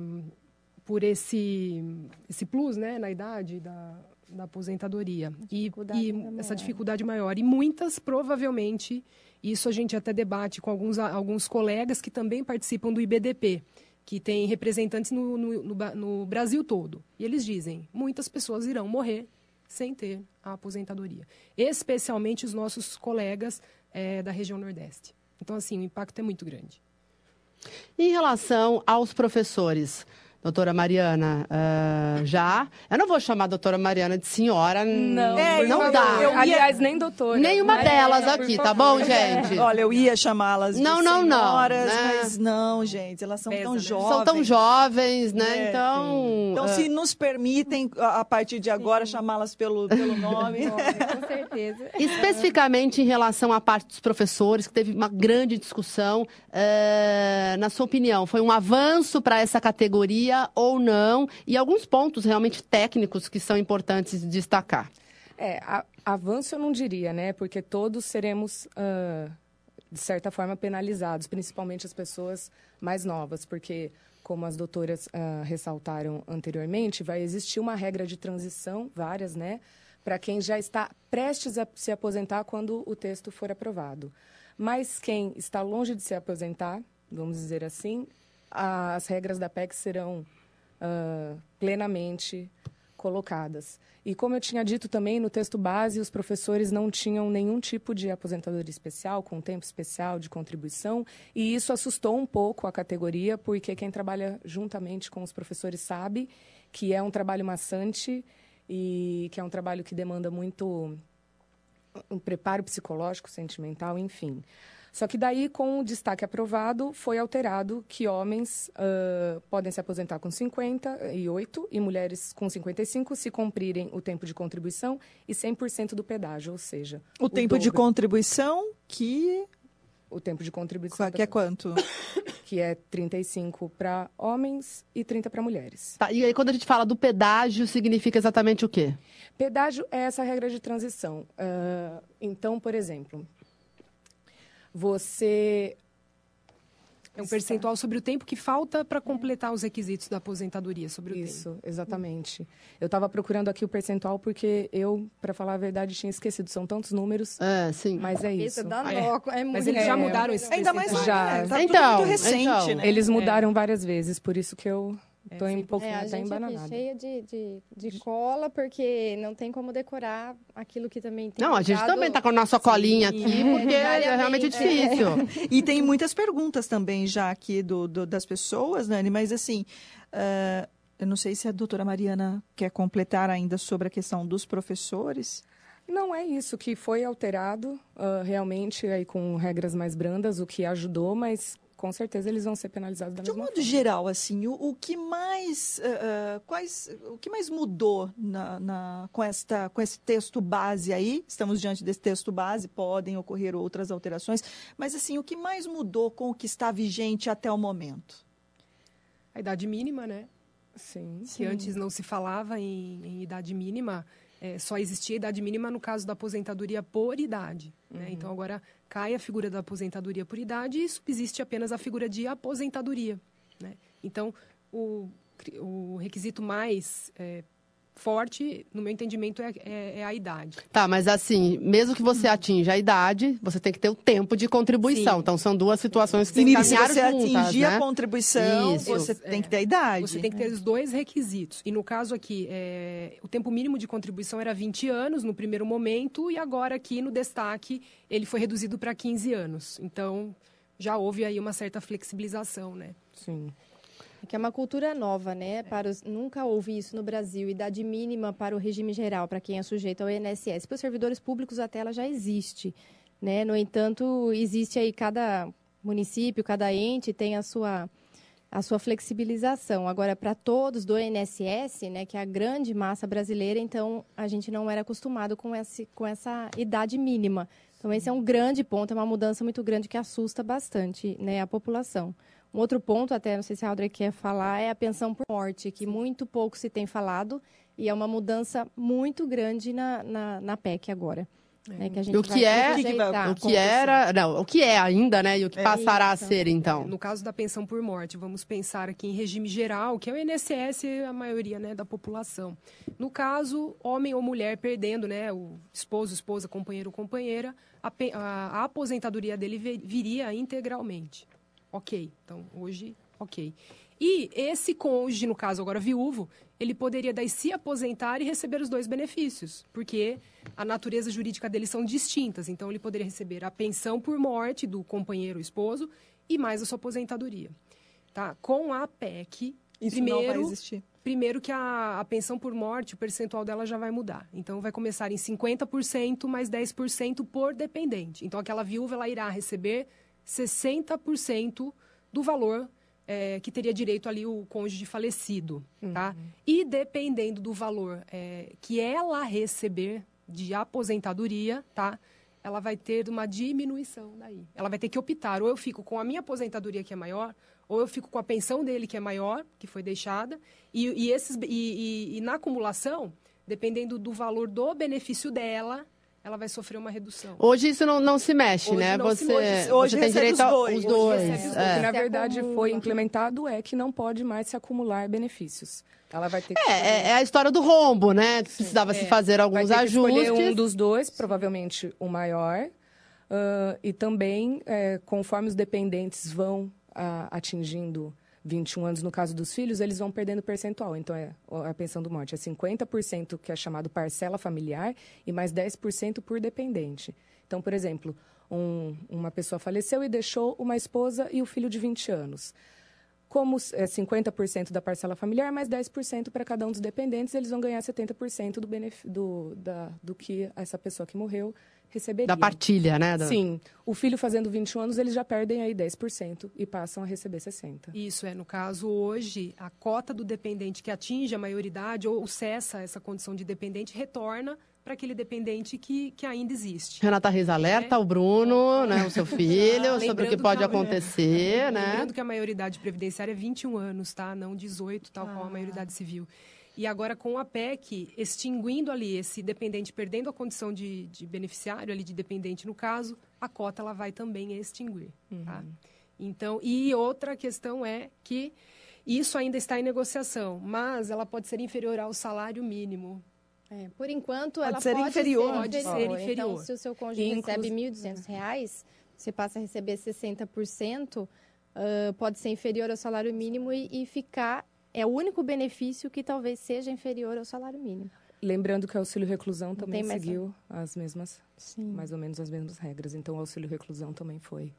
por esse, esse plus né, na idade da, da aposentadoria. E, e essa dificuldade maior. E muitas, provavelmente, isso a gente até debate com alguns, alguns colegas que também participam do IBDP, que tem representantes no, no, no, no Brasil todo. E eles dizem, muitas pessoas irão morrer sem ter a aposentadoria, especialmente os nossos colegas é, da região Nordeste. Então, assim, o impacto é muito grande. Em relação aos professores, Doutora Mariana, uh, já. Eu não vou chamar a doutora Mariana de senhora. Não, é, não dá. Eu, eu Aliás, nem doutora. Nenhuma né? delas aqui, tá bom, gente? Olha, eu ia chamá-las de não, não, senhoras, não, né? mas não, gente. Elas são Pesa, tão né? jovens. São tão jovens, né? É, então. Então, uh... se nos permitem, a partir de agora, chamá-las pelo, pelo nome. <laughs> Com certeza. Especificamente em relação à parte dos professores, que teve uma grande discussão. Uh, na sua opinião, foi um avanço para essa categoria? Ou não, e alguns pontos realmente técnicos que são importantes destacar. É, a, avanço eu não diria, né? Porque todos seremos, uh, de certa forma, penalizados, principalmente as pessoas mais novas, porque, como as doutoras uh, ressaltaram anteriormente, vai existir uma regra de transição, várias, né? Para quem já está prestes a se aposentar quando o texto for aprovado. Mas quem está longe de se aposentar, vamos dizer assim, as regras da PEC serão uh, plenamente colocadas. E como eu tinha dito também, no texto base, os professores não tinham nenhum tipo de aposentadoria especial, com tempo especial de contribuição, e isso assustou um pouco a categoria, porque quem trabalha juntamente com os professores sabe que é um trabalho maçante e que é um trabalho que demanda muito um preparo psicológico, sentimental, enfim. Só que daí, com o destaque aprovado, foi alterado que homens uh, podem se aposentar com 58 e mulheres com 55 se cumprirem o tempo de contribuição e 100% do pedágio, ou seja... O, o tempo dobro. de contribuição que... O tempo de contribuição... Que é quanto? <coughs> Que é 35 para homens e 30 para mulheres. Tá, e aí, quando a gente fala do pedágio, significa exatamente o quê? Pedágio é essa regra de transição. Uh, então, por exemplo, você é um percentual sobre o tempo que falta para completar os requisitos da aposentadoria sobre o Isso, tempo. exatamente. Eu estava procurando aqui o percentual porque eu, para falar a verdade, tinha esquecido. São tantos números. É, sim. Mas é isso. Dá é. é mas eles já mudaram esse Ainda mais já. É, tá então, muito recente, então, né? Eles mudaram várias vezes, por isso que eu Estou é, um pouco é, até embananada. cheia de, de, de, cola, porque não tem como decorar aquilo que também tem. Não, a gente também está com a nossa colinha Sim. aqui, porque é realmente difícil. É. E tem muitas perguntas também já aqui do, do das pessoas, Nani, mas assim. Uh, eu não sei se a doutora Mariana quer completar ainda sobre a questão dos professores. Não é isso que foi alterado uh, realmente aí com regras mais brandas, o que ajudou, mas com certeza eles vão ser penalizados da de mesma forma. De modo geral, assim, o, o que mais, uh, quais, o que mais mudou na, na, com, esta, com esse texto base aí? Estamos diante desse texto base, podem ocorrer outras alterações, mas assim, o que mais mudou com o que está vigente até o momento? A idade mínima, né? Sim. Que sim. antes não se falava em, em idade mínima, é, só existia idade mínima no caso da aposentadoria por idade. Né? Uhum. Então agora cai a figura da aposentadoria por idade e subsiste apenas a figura de aposentadoria. Né? Então, o, o requisito mais é, forte, no meu entendimento, é, é, é, a idade. Tá, mas assim, mesmo que você atinja a idade, você tem que ter o tempo de contribuição. Sim. Então, são duas situações que tem que caminhar Se você juntas, atingir né? a contribuição, Isso. você tem que ter a idade. Você tem que ter os dois requisitos. E no caso aqui, é, o tempo mínimo de contribuição era 20 anos no primeiro momento, e agora aqui no destaque ele foi reduzido para 15 anos. Então, já houve aí uma certa flexibilização, né? Sim. É que é uma cultura nova, né? Para os, nunca houve isso no Brasil. Idade mínima para o regime geral, para quem é sujeito ao INSS. Para os servidores públicos, até ela já existe. Né? No entanto, existe aí cada município, cada ente tem a sua, a sua flexibilização. Agora, para todos do INSS, né, que é a grande massa brasileira, então a gente não era acostumado com, esse, com essa idade mínima. Então, esse é um grande ponto, é uma mudança muito grande que assusta bastante né, a população. Um outro ponto, até não sei se a Audrey quer falar, é a pensão por morte, que muito pouco se tem falado e é uma mudança muito grande na, na, na PEC agora. né, que a gente O que vai é-. O que era, não, o que é ainda, né? E o que É passará a isso. ser, então. No caso da pensão por morte, vamos pensar aqui em regime geral, que é o INSS e a maioria né, da população. No caso, homem ou mulher perdendo, né, o esposo, esposa, companheiro ou companheira, a, a- a aposentadoria dele vi- viria integralmente. Ok, então hoje, ok. E esse cônjuge, no caso agora viúvo, ele poderia daí se aposentar e receber os dois benefícios, porque a natureza jurídica deles são distintas. Então ele poderia receber a pensão por morte do companheiro ou esposo e mais a sua aposentadoria. Tá? Com a PEC, Isso não vai primeiro, existir. primeiro que a, a pensão por morte, o percentual dela já vai mudar. Então vai começar em 50% mais 10% por dependente. Então aquela viúva ela irá receber 60% do valor eh, que teria direito ali o cônjuge falecido, tá? E dependendo do valor eh, que ela receber de aposentadoria, tá? Ela vai ter uma diminuição daí. Ela vai ter que optar, ou eu fico com a minha aposentadoria que é maior, ou eu fico com a pensão dele que é maior, que foi deixada, e, e esses, e, e- e na acumulação, dependendo do valor do benefício dela, ela vai sofrer uma redução. Hoje isso não, não se mexe, Hoje né? não se você, mexe. Hoje você tem direito os aos dois. os Hoje dois. recebe os é. dois. que na verdade foi implementado é que não pode mais se acumular benefícios. Ela vai ter que É, é, é a história do rombo, né? Precisava se fazer vai alguns ter que escolher ajustes. um dos dois, provavelmente o maior. ah, e também, é, conforme os dependentes vão ah, atingindo 21 anos, no caso dos filhos, eles vão perdendo percentual. Então, é, a pensão do morte é 50% que é chamado parcela familiar e mais 10% por dependente. Então, por exemplo, um- uma pessoa faleceu e deixou uma esposa e o filho de 20 anos. Como é 50% da parcela familiar, mais 10% para cada um dos dependentes, eles vão ganhar 70% do, benef- do, da, do que essa pessoa que morreu receberia. Da partilha, né? Da- Sim. O filho fazendo 21 anos, eles já perdem aí 10% e passam a receber 60%. Isso é, no caso, hoje, a cota do dependente que atinge a maioridade ou cessa essa condição de dependente retorna para aquele dependente que, que ainda existe. Renata Reis alerta o Bruno, né, o seu <laughs> filho, sobre o que pode que a- acontecer, né? Lembrando que a maioridade previdenciária é 21 anos, tá? Não 18, tal qual a maioridade civil. E agora, com a PEC, extinguindo ali esse dependente, perdendo a condição de, de beneficiário, ali de dependente no caso, a cota ela vai também extinguir, tá? Então, e outra questão é que isso ainda está em negociação, mas ela pode ser inferior ao salário mínimo. É, por enquanto, Pode ela ser pode inferior. ser Pode inferior. ser Então, inferior. se o seu cônjuge recebe 1.200 reais, você passa a receber 60%, ah, pode ser inferior ao salário mínimo e, e ficar... É o único benefício que talvez seja inferior ao salário mínimo. Lembrando que o auxílio reclusão também seguiu as mesmas, Sim, mais ou menos as mesmas regras. Então, o auxílio reclusão também foi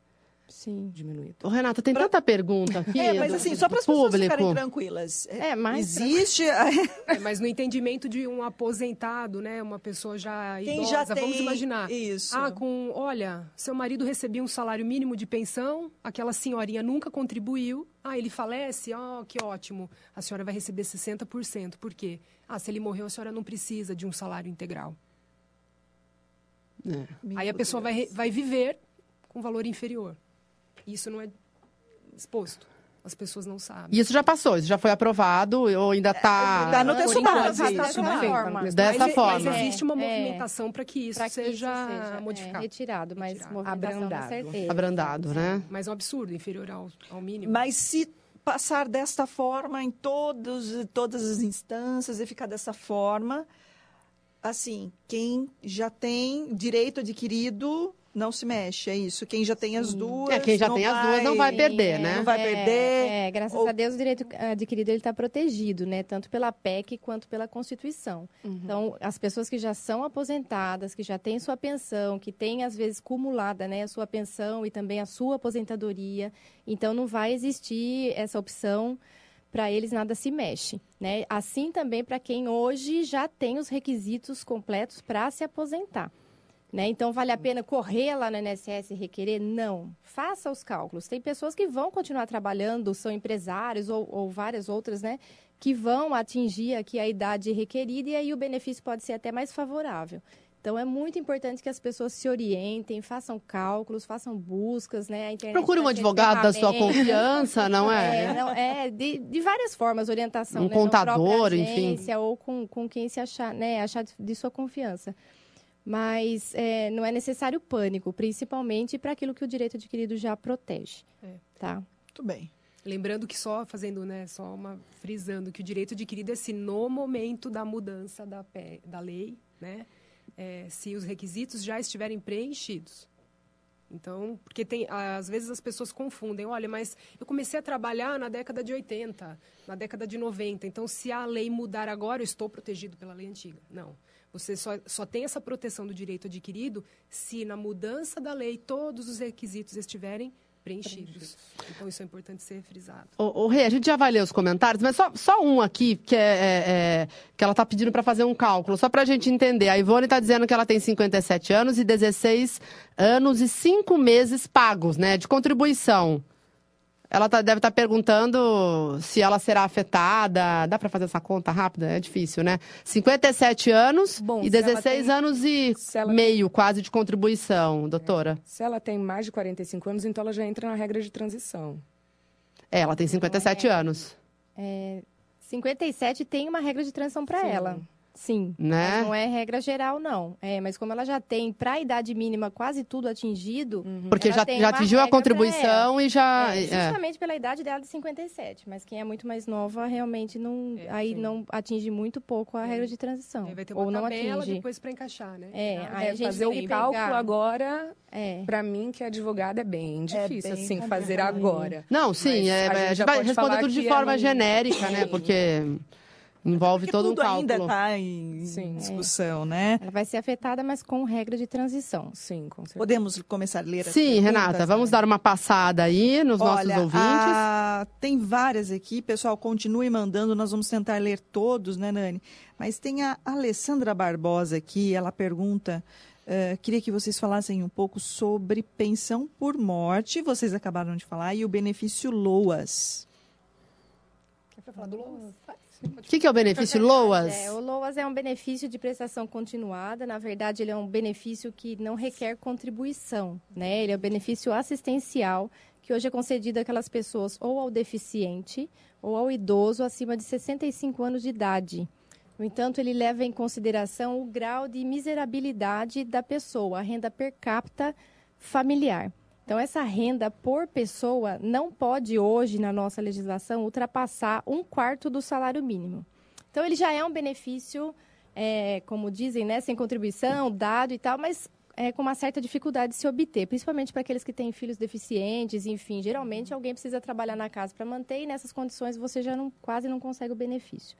sim. diminuído. Ô, Renata, tem tanta pergunta aqui. É, mas do- assim, só para as pessoas público. ficarem tranquilas. É, mas- Existe. <laughs> É, mas no entendimento de um aposentado, né, uma pessoa já Quem idosa, já tem. vamos imaginar. Isso. Ah, com, olha, seu marido recebia um salário mínimo de pensão, aquela senhorinha nunca contribuiu. Ah, ele falece? Ah, que ótimo. A senhora vai receber 60%. Por quê? Ah, se ele morreu, a senhora não precisa de um salário integral. É. Aí a pessoa vai, vai viver com valor inferior. Isso não é exposto. As pessoas não sabem. E isso já passou, isso já foi aprovado ou ainda está... Tá no texto base. dessa forma. Dessa mas, forma. Mas existe uma É, é. movimentação para que isso Pra que seja, isso seja é, modificado. retirado, mas Retirado. Abrandado. certeza. Abrandado, né? Mas é um absurdo, inferior ao, ao mínimo. Mas se passar desta forma em todos, todas as instâncias e ficar dessa forma, assim, quem já tem direito adquirido não se mexe, é isso. Quem já tem as duas. É, quem já não tem as duas não vai Sim, perder, é, né? Não vai é, perder. É, graças Ou- a Deus o direito adquirido ele está protegido, né? Tanto pela PEC quanto pela Constituição. Uhum. Então, as pessoas que já são aposentadas, que já têm sua pensão, que têm às vezes cumulada, né, a sua pensão e também a sua aposentadoria, então não vai existir essa opção para eles nada se mexe, né? Assim também para quem hoje já tem os requisitos completos para se aposentar. Né? Então, vale a pena correr lá no INSS e requerer? Não. Faça os cálculos. Tem pessoas que vão continuar trabalhando, são empresários ou, ou várias outras, né? Que vão atingir aqui a idade requerida e aí o benefício pode ser até mais favorável. Então, é muito importante que as pessoas se orientem, façam cálculos, façam buscas, né? A internet Procure um tá advogado da sua confiança, não É, é? não, é de, de várias formas, orientação. Um né, contador, própria enfim. agência Ou com, com quem se achar, né, achar de, de sua confiança. Mas é, não é necessário pânico, principalmente para aquilo que o direito adquirido já protege. É. Tá? Muito bem. Lembrando que só fazendo, né, só uma frisando que o direito adquirido é se no momento da mudança da, P, da lei, né, é, se os requisitos já estiverem preenchidos. Então, porque tem, às vezes as pessoas confundem, olha, mas eu comecei a trabalhar na década de 80, na década de 90, então se a lei mudar agora, eu estou protegido pela lei antiga. Não. Você só, só tem essa proteção do direito adquirido se na mudança da lei todos os requisitos estiverem preenchidos. Então, isso é importante ser frisado. O, o Rei, a gente já vai ler os comentários, mas só, só um aqui, que, é, é, é que ela está pedindo para fazer um cálculo, só para a gente entender. A Ivone está dizendo que ela tem 57 anos e 16 anos e 5 meses pagos, né, de contribuição. Ela tá, deve estar tá perguntando se ela será afetada. Dá para fazer essa conta rápida? É difícil, né? 57 anos Bom, e 16 tem... anos e meio, tem... quase, de contribuição, doutora. É. Se ela tem mais de 45 anos, então ela já entra na regra de transição. É, ela tem 57 então, é... anos. É, 57 tem uma regra de transição para ela. Sim, né? não é regra geral, não. É, mas como ela já tem, para a idade mínima, quase tudo atingido... Uhum. Porque já, já atingiu a contribuição e já... É, é, justamente é. pela idade dela de 57. Mas quem é muito mais nova, realmente, não, é, aí sim. não atinge muito pouco a regra de transição. vai ter uma ou não atinge. depois para encaixar, né? É, aí a gente fazer o cálculo agora, é. para mim, que é advogada, é bem difícil, bem assim, fazer agora. Não, sim, é, a gente vai responder tudo de forma genérica, né? Porque... Envolve todo um cálculo. ainda está em Sim, discussão, é. né? Ela vai ser afetada, mas com regra de transição. Sim, com certeza. Podemos começar a ler as Sim, Renata, vamos né? dar uma passada aí nos Olha, nossos ouvintes. A... Tem várias aqui, pessoal, continue mandando, nós vamos tentar ler todos, né, Nani? Mas tem a Alessandra Barbosa aqui, ela pergunta... Uh, queria que vocês falassem um pouco sobre pensão por morte, vocês acabaram de falar, e o benefício LOAS. Quer falar do LOAS? O que, que, é o benefício LOAS? É, o LOAS é um benefício de prestação continuada. Na verdade, ele é um benefício que não requer contribuição. Né? Ele é um benefício assistencial que hoje é concedido àquelas pessoas ou ao deficiente ou ao idoso acima de 65 anos de idade. No entanto, ele leva em consideração o grau de miserabilidade da pessoa, a renda per capita familiar. Então, essa renda por pessoa não pode hoje, na nossa legislação, ultrapassar um quarto do salário mínimo. Então, ele já é um benefício, é, como dizem, né, sem contribuição, dado e tal, mas é, com uma certa dificuldade de se obter, principalmente para aqueles que têm filhos deficientes, enfim. Geralmente, alguém precisa trabalhar na casa para manter e nessas condições você já não, quase não consegue o benefício.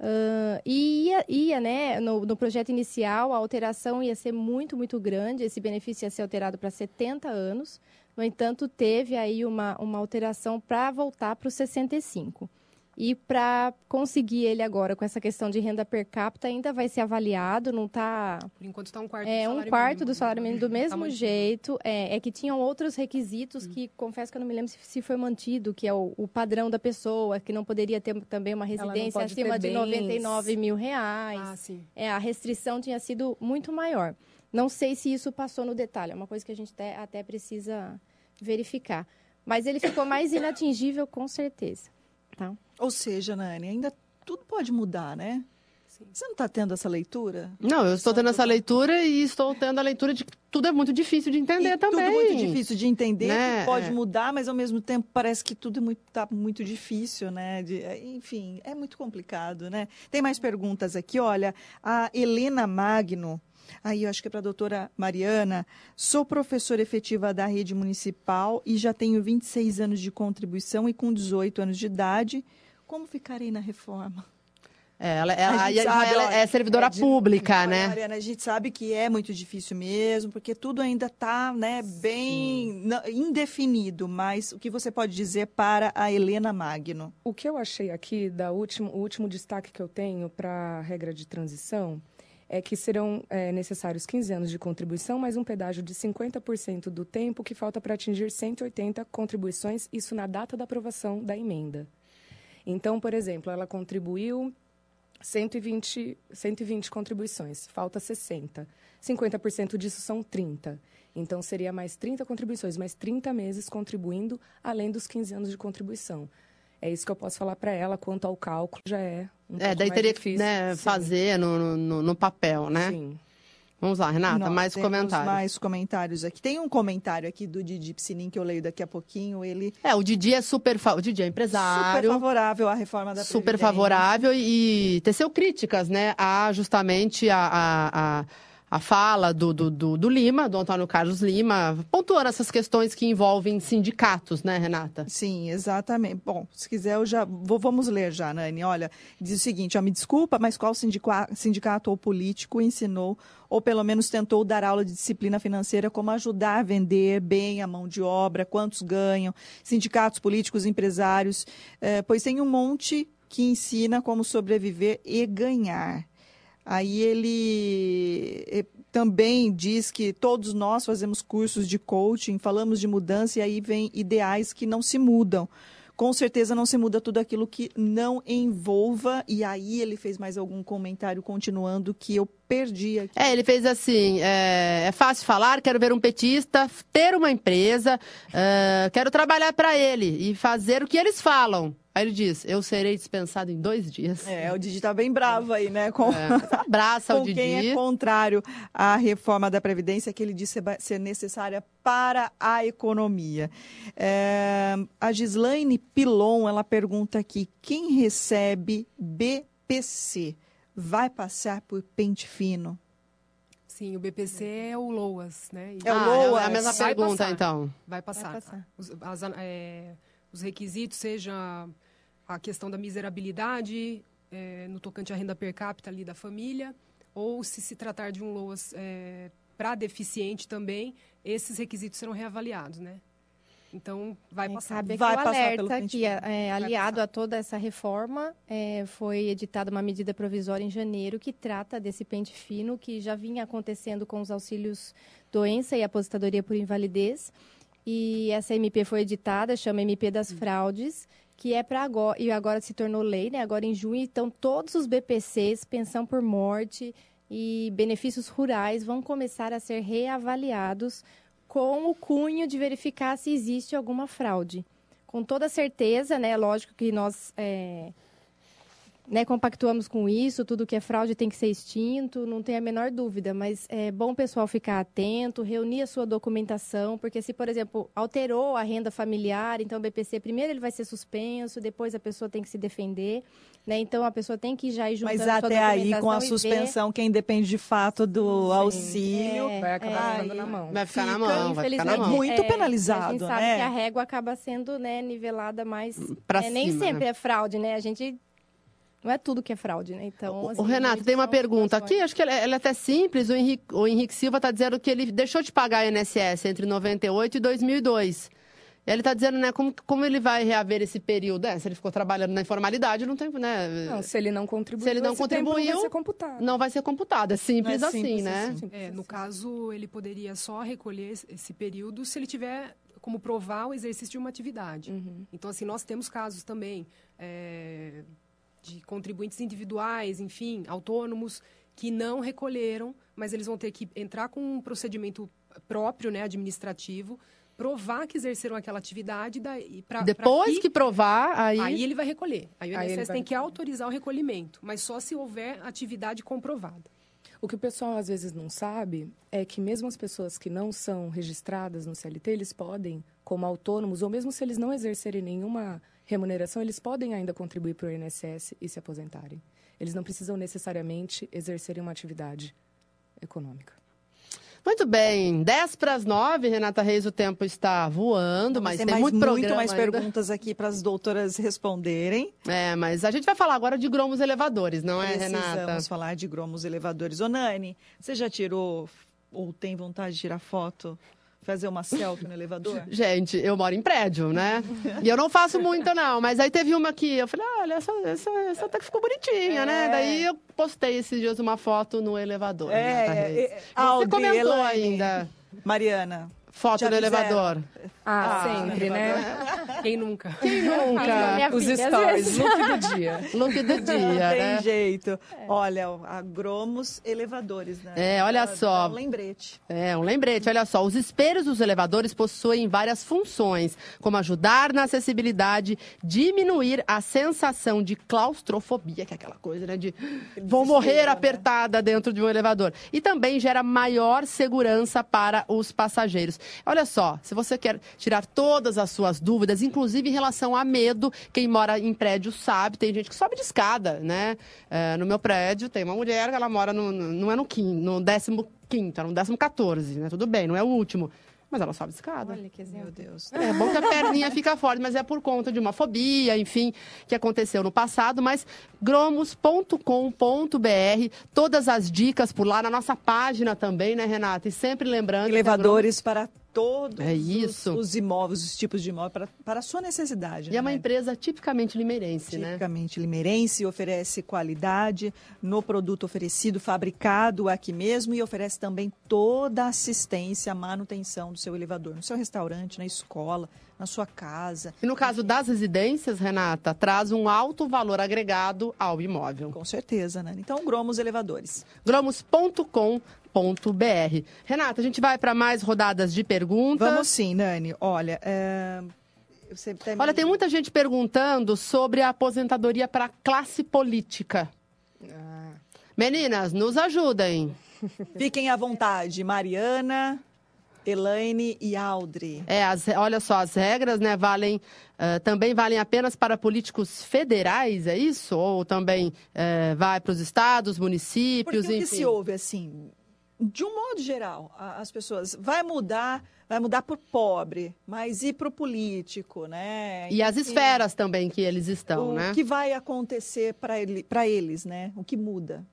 Uh, e ia, ia né, no, no, projeto inicial, a alteração ia ser muito, muito grande, esse benefício ia ser alterado para 70 anos, no entanto, teve aí uma, uma alteração para voltar para os 65. E para conseguir ele agora com essa questão de renda per capita ainda vai ser avaliado, não está. Por enquanto está um quarto é, do salário um quarto mínimo. do salário mínimo do tá mesmo tá jeito. É, é, que tinham outros requisitos hum. que confesso que eu não me lembro se, se foi mantido, que é o, o, padrão da pessoa, que não poderia ter também uma residência acima de 99 mil reais. Ah, sim. É, a restrição tinha sido muito maior. Não sei se isso passou no detalhe, é uma coisa que a gente até, até precisa verificar. Mas ele ficou mais inatingível, com certeza. Tá? Ou seja, Nani, ainda tudo pode mudar, né? Sim. Você não está tendo essa leitura? Não, eu estou tendo essa leitura e estou tendo a leitura de que tudo é muito difícil de entender e também. Tudo muito difícil de entender, né? pode é. mudar, mas ao mesmo tempo parece que tudo está muito, tá muito difícil, né? De, enfim, é muito complicado, né? Tem mais perguntas aqui, olha, a Helena Magno. Aí eu acho que é para a doutora Mariana. Sou professora efetiva da rede municipal e já tenho 26 anos de contribuição e com 18 anos de idade como ficarei na reforma? É, ela, ela, sabe, ela é servidora é de, pública, né? Mariana, a gente sabe que é muito difícil mesmo, porque tudo ainda está né, bem indefinido. Mas o que você pode dizer para a Helena Magno? O que eu achei aqui, da último, o último destaque que eu tenho para a regra de transição, é que serão é, necessários 15 anos de contribuição, mais um pedágio de 50% do tempo que falta para atingir 180 contribuições, isso na data da aprovação da emenda. Então, por exemplo, ela contribuiu 120, 120 contribuições, falta 60. 50% disso são 30. Então, seria mais 30 contribuições, mais 30 meses contribuindo, além dos 15 anos de contribuição. É isso que eu posso falar para ela. Quanto ao cálculo, já é um É, daí teria que né, fazer no, no, no, papel, né? Sim. Vamos lá, Renata, Nós mais temos comentários. mais comentários aqui. Tem um comentário aqui do Didi Psinin que eu leio daqui a pouquinho. Ele É, o Didi é super, fa... o Didi é super empresário, favorável à reforma da super favorável e teceu críticas, né, a justamente a, a, a, a fala do, do, do, do Lima, do Antônio Carlos Lima, pontuando essas questões que envolvem sindicatos, né, Renata? Sim, exatamente. Bom, se quiser, eu já vou, vamos ler já, Nani. Olha, diz o seguinte: ó, me desculpa, mas qual sindica- sindicato ou político ensinou ou pelo menos tentou dar aula de disciplina financeira como ajudar a vender bem a mão de obra, quantos ganham, sindicatos, políticos, empresários, eh, pois tem um monte que ensina como sobreviver e ganhar. Aí ele eh, também diz que todos nós fazemos cursos de coaching, falamos de mudança e aí vem ideais que não se mudam. Com certeza não se muda tudo aquilo que não envolva. E aí ele fez mais algum comentário continuando que eu perdi aqui. É, ele fez assim: é, é fácil falar, quero ver um petista ter uma empresa, é, quero trabalhar para ele e fazer o que eles falam. Aí ele diz: eu serei dispensado em dois dias. É, o Didi tá bem bravo aí, né? Com, É, <laughs> abraça o com Didi. quem é contrário à reforma da Previdência, que ele disse ser necessária para a economia. É, a Gislaine Pilon, ela pergunta aqui, quem recebe BPC vai passar por pente fino? Sim, o BPC é o LOAS, né? E É o Ah, LOAS. É a mesma Vai pergunta, passar. então. Vai passar. Vai passar. Os, as- é, os requisitos, seja a questão da miserabilidade, é, no tocante à renda per capita ali da família, ou se se tratar de um LOAS para deficiente também, esses requisitos serão reavaliados, né? Então, vai É, passar. Cabe Vai o passar pelo alerta que, é, aliado a toda essa reforma, é, foi editada uma medida provisória em janeiro que trata desse pente fino que já vinha acontecendo com os auxílios doença e aposentadoria por invalidez. E essa MP foi editada, chama MP das Fraudes, que é para agora, e agora se tornou lei, né? Agora em junho, então todos os BPCs, pensão por morte e benefícios rurais vão começar a ser reavaliados com o cunho de verificar se existe alguma fraude. Com toda certeza, né? Lógico que nós é, né, compactuamos com isso, tudo que é fraude tem que ser extinto, não tem a menor dúvida, mas é bom o pessoal ficar atento, reunir a sua documentação, porque se, por exemplo, alterou a renda familiar, então o BPC, primeiro ele vai ser suspenso, depois a pessoa tem que se defender, né? Então a pessoa tem que já ir juntando Mas sua até aí, com a suspensão, quem depende de fato do auxílio, É, Vai acabar Ai, ficando na mão. Vai ficar na Fica, mão, vai ficar na mão. Muito é, penalizado, A gente sabe né? que a régua acaba sendo né, nivelada mais. Pra é, nem cima, sempre né? é fraude, né? A gente. Não é tudo que é fraude, né? Então, O assim, Renato, tem uma pergunta aqui, acho que ela, ela é até simples. O Henrique, o Henrique Silva está dizendo que ele deixou de pagar INSS entre 98 e 2002. Ele está dizendo, né, como, como ele vai reaver esse período? É, se ele ficou trabalhando na informalidade, não tem, né? Não, se ele não contribuiu, Se ele não contribuiu, não vai ser computado. não vai ser computado. É simples é assim, simples né? assim. É, no caso, ele poderia só recolher esse- esse período se ele tiver como provar o exercício de uma atividade. Uhum. Então, assim, nós temos casos também é, de contribuintes individuais, enfim, autônomos, que não recolheram, mas eles vão ter que entrar com um procedimento próprio, né, administrativo, provar que exerceram aquela atividade daí, pra, pra Depois que provar, aí... Aí ele vai recolher. Aí o Aí INSS vai tem que autorizar o recolhimento, mas só se houver atividade comprovada. O que o pessoal às vezes não sabe é que mesmo as pessoas que não são registradas no CLT, eles podem, como autônomos, ou mesmo se eles não exercerem nenhuma remuneração, eles podem ainda contribuir para o INSS e se aposentarem. Eles não precisam necessariamente exercerem uma atividade econômica. Muito bem, 10 para as 9, Renata Reis, o tempo está voando, mas tem tem mais, muito mais ainda. perguntas aqui para as doutoras responderem. É, mas a gente vai falar agora de gromos elevadores, não é, Renata? Precisamos falar de gromos elevadores. Ô, Nani, você já tirou ou tem vontade de tirar foto, fazer uma selfie no elevador? <laughs> Gente, eu moro em prédio, né? E eu não faço muito, não. Mas aí teve uma que eu falei, olha, essa, essa, essa até que ficou bonitinha, né? É. Daí eu postei esses dias uma foto no elevador. É, Reis. é, Você Audrey, comentou Elaine. ainda. Mariana, Foto Já no fizeram? elevador. Ah, Ah, sempre, né? Quem nunca? Quem nunca? Os filha, às stories, vezes. look do dia. Look do dia, Não tem né? jeito. Olha, a Gromos elevadores, né? É, olha Dá- só. dá Um lembrete. É, um lembrete, olha só, os espelhos dos elevadores possuem várias funções, como ajudar na acessibilidade, diminuir a sensação de claustrofobia, que é aquela coisa, né, de vou morrer desespero, né? apertada dentro de um elevador. E também gera maior segurança para os passageiros. Olha só, se você quer tirar todas as suas dúvidas, inclusive em relação a medo, quem mora em prédio sabe, tem gente que sobe de escada, né? É, no meu prédio tem uma mulher ela mora no, no- não é no quinto, no décimo quinto, é no décimo 14, né? Tudo bem, não é o último. Mas ela sobe de escada. Olha que exemplo. Meu Deus. É bom que a perninha fica forte, mas é por conta de uma fobia, enfim, que aconteceu no passado. Mas gromos.com.br, todas as dicas por lá na nossa página também, né, Renata? E sempre lembrando. que a Elevadores para todos É os- isso. Os, imóveis, os tipos de imóvel, para, para a sua necessidade. E é uma né? empresa tipicamente limeirense, né? Tipicamente limeirense, oferece qualidade no produto oferecido, fabricado aqui mesmo e oferece também toda a assistência, a manutenção do seu elevador, no seu restaurante, na escola, na sua casa. E no caso das residências, Renata, traz um alto valor agregado ao imóvel. Com certeza, né? Então, Gromos Elevadores. gromos.com.br. Renata, a gente vai para mais rodadas de perguntas. Vamos sim, Nani. Olha, é... até me- Olha, tem muita gente perguntando sobre a aposentadoria para classe política. Ah. Meninas, nos ajudem. <laughs> Fiquem à vontade, Mariana, Elaine e Audrey. É, as- olha só, as regras né, valem, eh, também valem apenas para políticos federais, é isso? Ou também eh, vai para os estados, Porque municípios, o que enfim? se ouve, assim, de um modo geral, as pessoas, vai mudar, vai mudar para o pobre, mas e para o político, né? E as esferas também que eles estão, O né? que vai acontecer para ele, para eles, né? O que muda?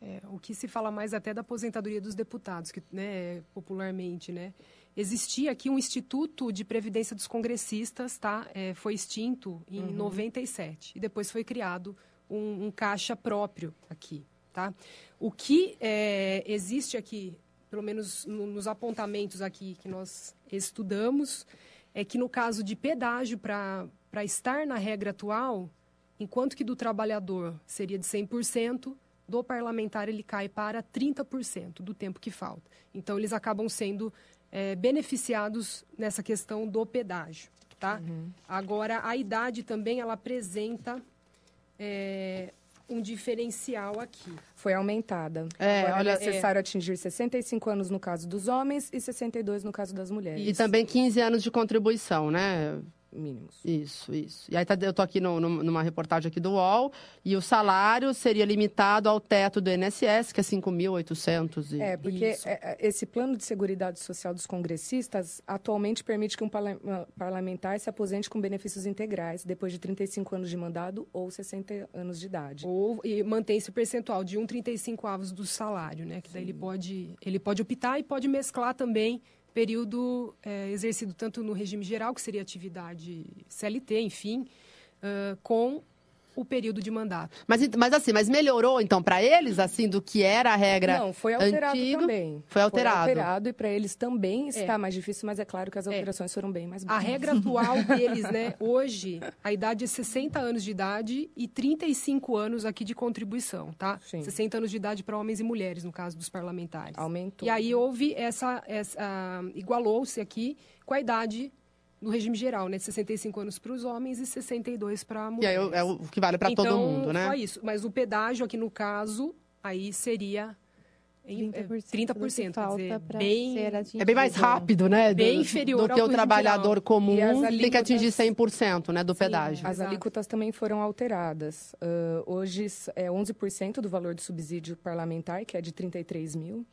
É, o que se fala mais até da aposentadoria dos deputados, que, né, popularmente, né? Existia aqui um Instituto de Previdência dos Congressistas, tá? É, foi extinto em 97 e depois foi criado um, um caixa próprio aqui, tá? O que é, existe aqui, pelo menos no- nos apontamentos aqui que nós estudamos, é que no caso de pedágio para estar na regra atual, enquanto que do trabalhador seria de 100%, do parlamentar ele cai para 30% do tempo que falta. Então, eles acabam sendo eh, beneficiados nessa questão do pedágio. Tá? Agora, a idade também ela apresenta eh, um diferencial aqui. Foi aumentada. É, Agora olha- é necessário atingir 65 anos no caso dos homens e 62 no caso das mulheres. E também 15 anos de contribuição, né? Mínimos. Isso, isso. E aí tá, eu tô aqui no- no- numa reportagem aqui do UOL, e o salário seria limitado ao teto do INSS, que é 5.800 e... É, porque Isso. é, é, esse plano de seguridade social dos congressistas atualmente permite que um parlamentar se aposente com benefícios integrais depois de 35 anos de mandado ou 60 anos de idade. Ou e mantém-se o percentual de 1,35 avos do salário, né? Que daí ele pode, ele pode optar e pode mesclar também período eh, exercido tanto no regime geral, que seria atividade CLT, enfim, ãh, com o período de mandato. Mas, mas assim, mas melhorou então para eles, assim, do que era a regra Não, foi alterado antigo? também. Foi alterado. Foi alterado e para eles também está mais difícil, mas é claro que as É. alterações foram bem mais A baixas. regra atual <laughs> deles, né, hoje, a idade é 60 anos de idade e 35 anos aqui de contribuição, tá? Sim. 60 anos de idade para homens e mulheres, no caso dos parlamentares. Aumentou. E aí houve essa, essa ah, igualou-se aqui com a idade no regime geral, né, de 65 anos para os homens e 62 para E aí mulheres. é o que vale para todo Então, mundo, né? Só isso, mas o pedágio aqui no caso aí seria em, é, 30%, 30%, do que quer falta dizer, pra bem ser atingido. É bem mais rápido, né? Bem do, inferior do que ao o trabalhador geral. comum E as tem que atingir alíquotas- 100%, né, do pedágio. As Exato. alíquotas também foram alteradas. Ah, hoje é 11% do valor do subsídio parlamentar, que é de 33 mil.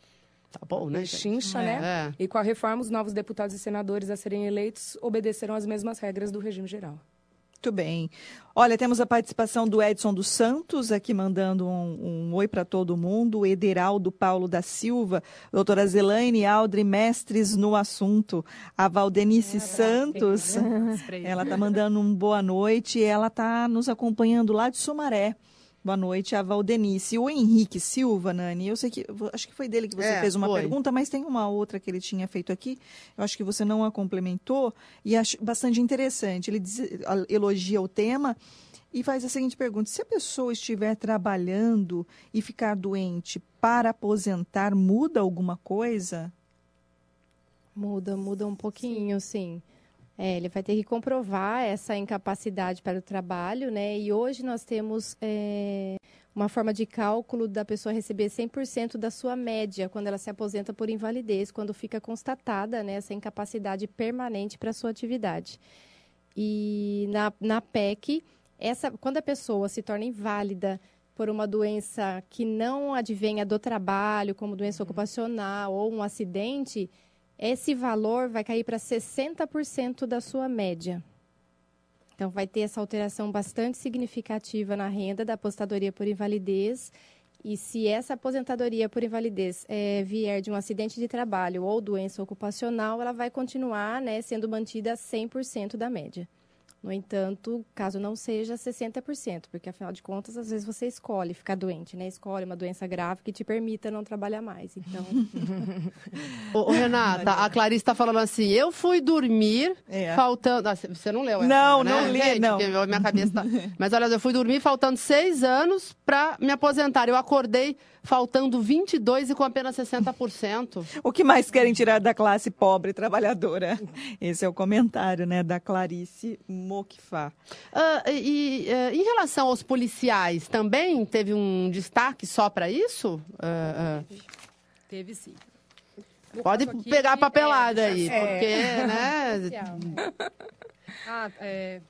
Tá bom, né? Chincha, né? É. E com a reforma, os novos deputados e senadores a serem eleitos obedecerão às mesmas regras do regime geral. Muito bem. Olha, temos a participação do Edson dos Santos, aqui mandando um, um oi para todo mundo. O Ederaldo Paulo da Silva, doutora Zelaine Aldri, mestres no assunto. A Valdenice Santos, <laughs> pra ele. ela está mandando um boa noite e ela está nos acompanhando lá de Sumaré. Boa noite, a Valdenice. O Henrique Silva, Nani, eu sei que. Acho que foi dele que você É, fez uma foi. pergunta, mas tem uma outra que ele tinha feito aqui. Eu acho que você não a complementou e acho bastante interessante. Ele diz- a- elogia o tema e faz a seguinte pergunta: se a pessoa estiver trabalhando e ficar doente para aposentar, muda alguma coisa? Muda, muda um pouquinho, sim. É, ele vai ter que comprovar essa incapacidade para o trabalho, né? E hoje nós temos é, uma forma de cálculo da pessoa receber 100% da sua média quando ela se aposenta por invalidez, quando fica constatada né, essa incapacidade permanente para a sua atividade. E na, na PEC, essa, quando a pessoa se torna inválida por uma doença que não advenha do trabalho, como doença ocupacional ou um acidente, esse valor vai cair para 60% da sua média. Então, vai ter essa alteração bastante significativa na renda da aposentadoria por invalidez. E se essa aposentadoria por invalidez eh, vier de um acidente de trabalho ou doença ocupacional, ela vai continuar né, sendo mantida 100% da média. No entanto, caso não seja 60%, porque afinal de contas, às vezes você escolhe ficar doente, né? Escolhe uma doença grave que te permita não trabalhar mais. Então, <laughs> Ô, ô, Renata, a Clarice está falando assim: eu fui dormir É. faltando. Ah, você não leu essa, Não, né? não li, Gente, não. minha cabeça tá... <laughs> Mas olha, eu fui dormir faltando seis anos para me aposentar. Eu acordei faltando 22 e com apenas 60%. O que mais querem tirar da classe pobre trabalhadora? Esse é o comentário né, da Clarice Mokfá. Ah, e eh, em relação aos policiais, também teve um destaque só para isso? Ah, ah. Teve sim. No Pode pegar a papelada é, aí, deixa- porque, né? <laughs> Ah, é,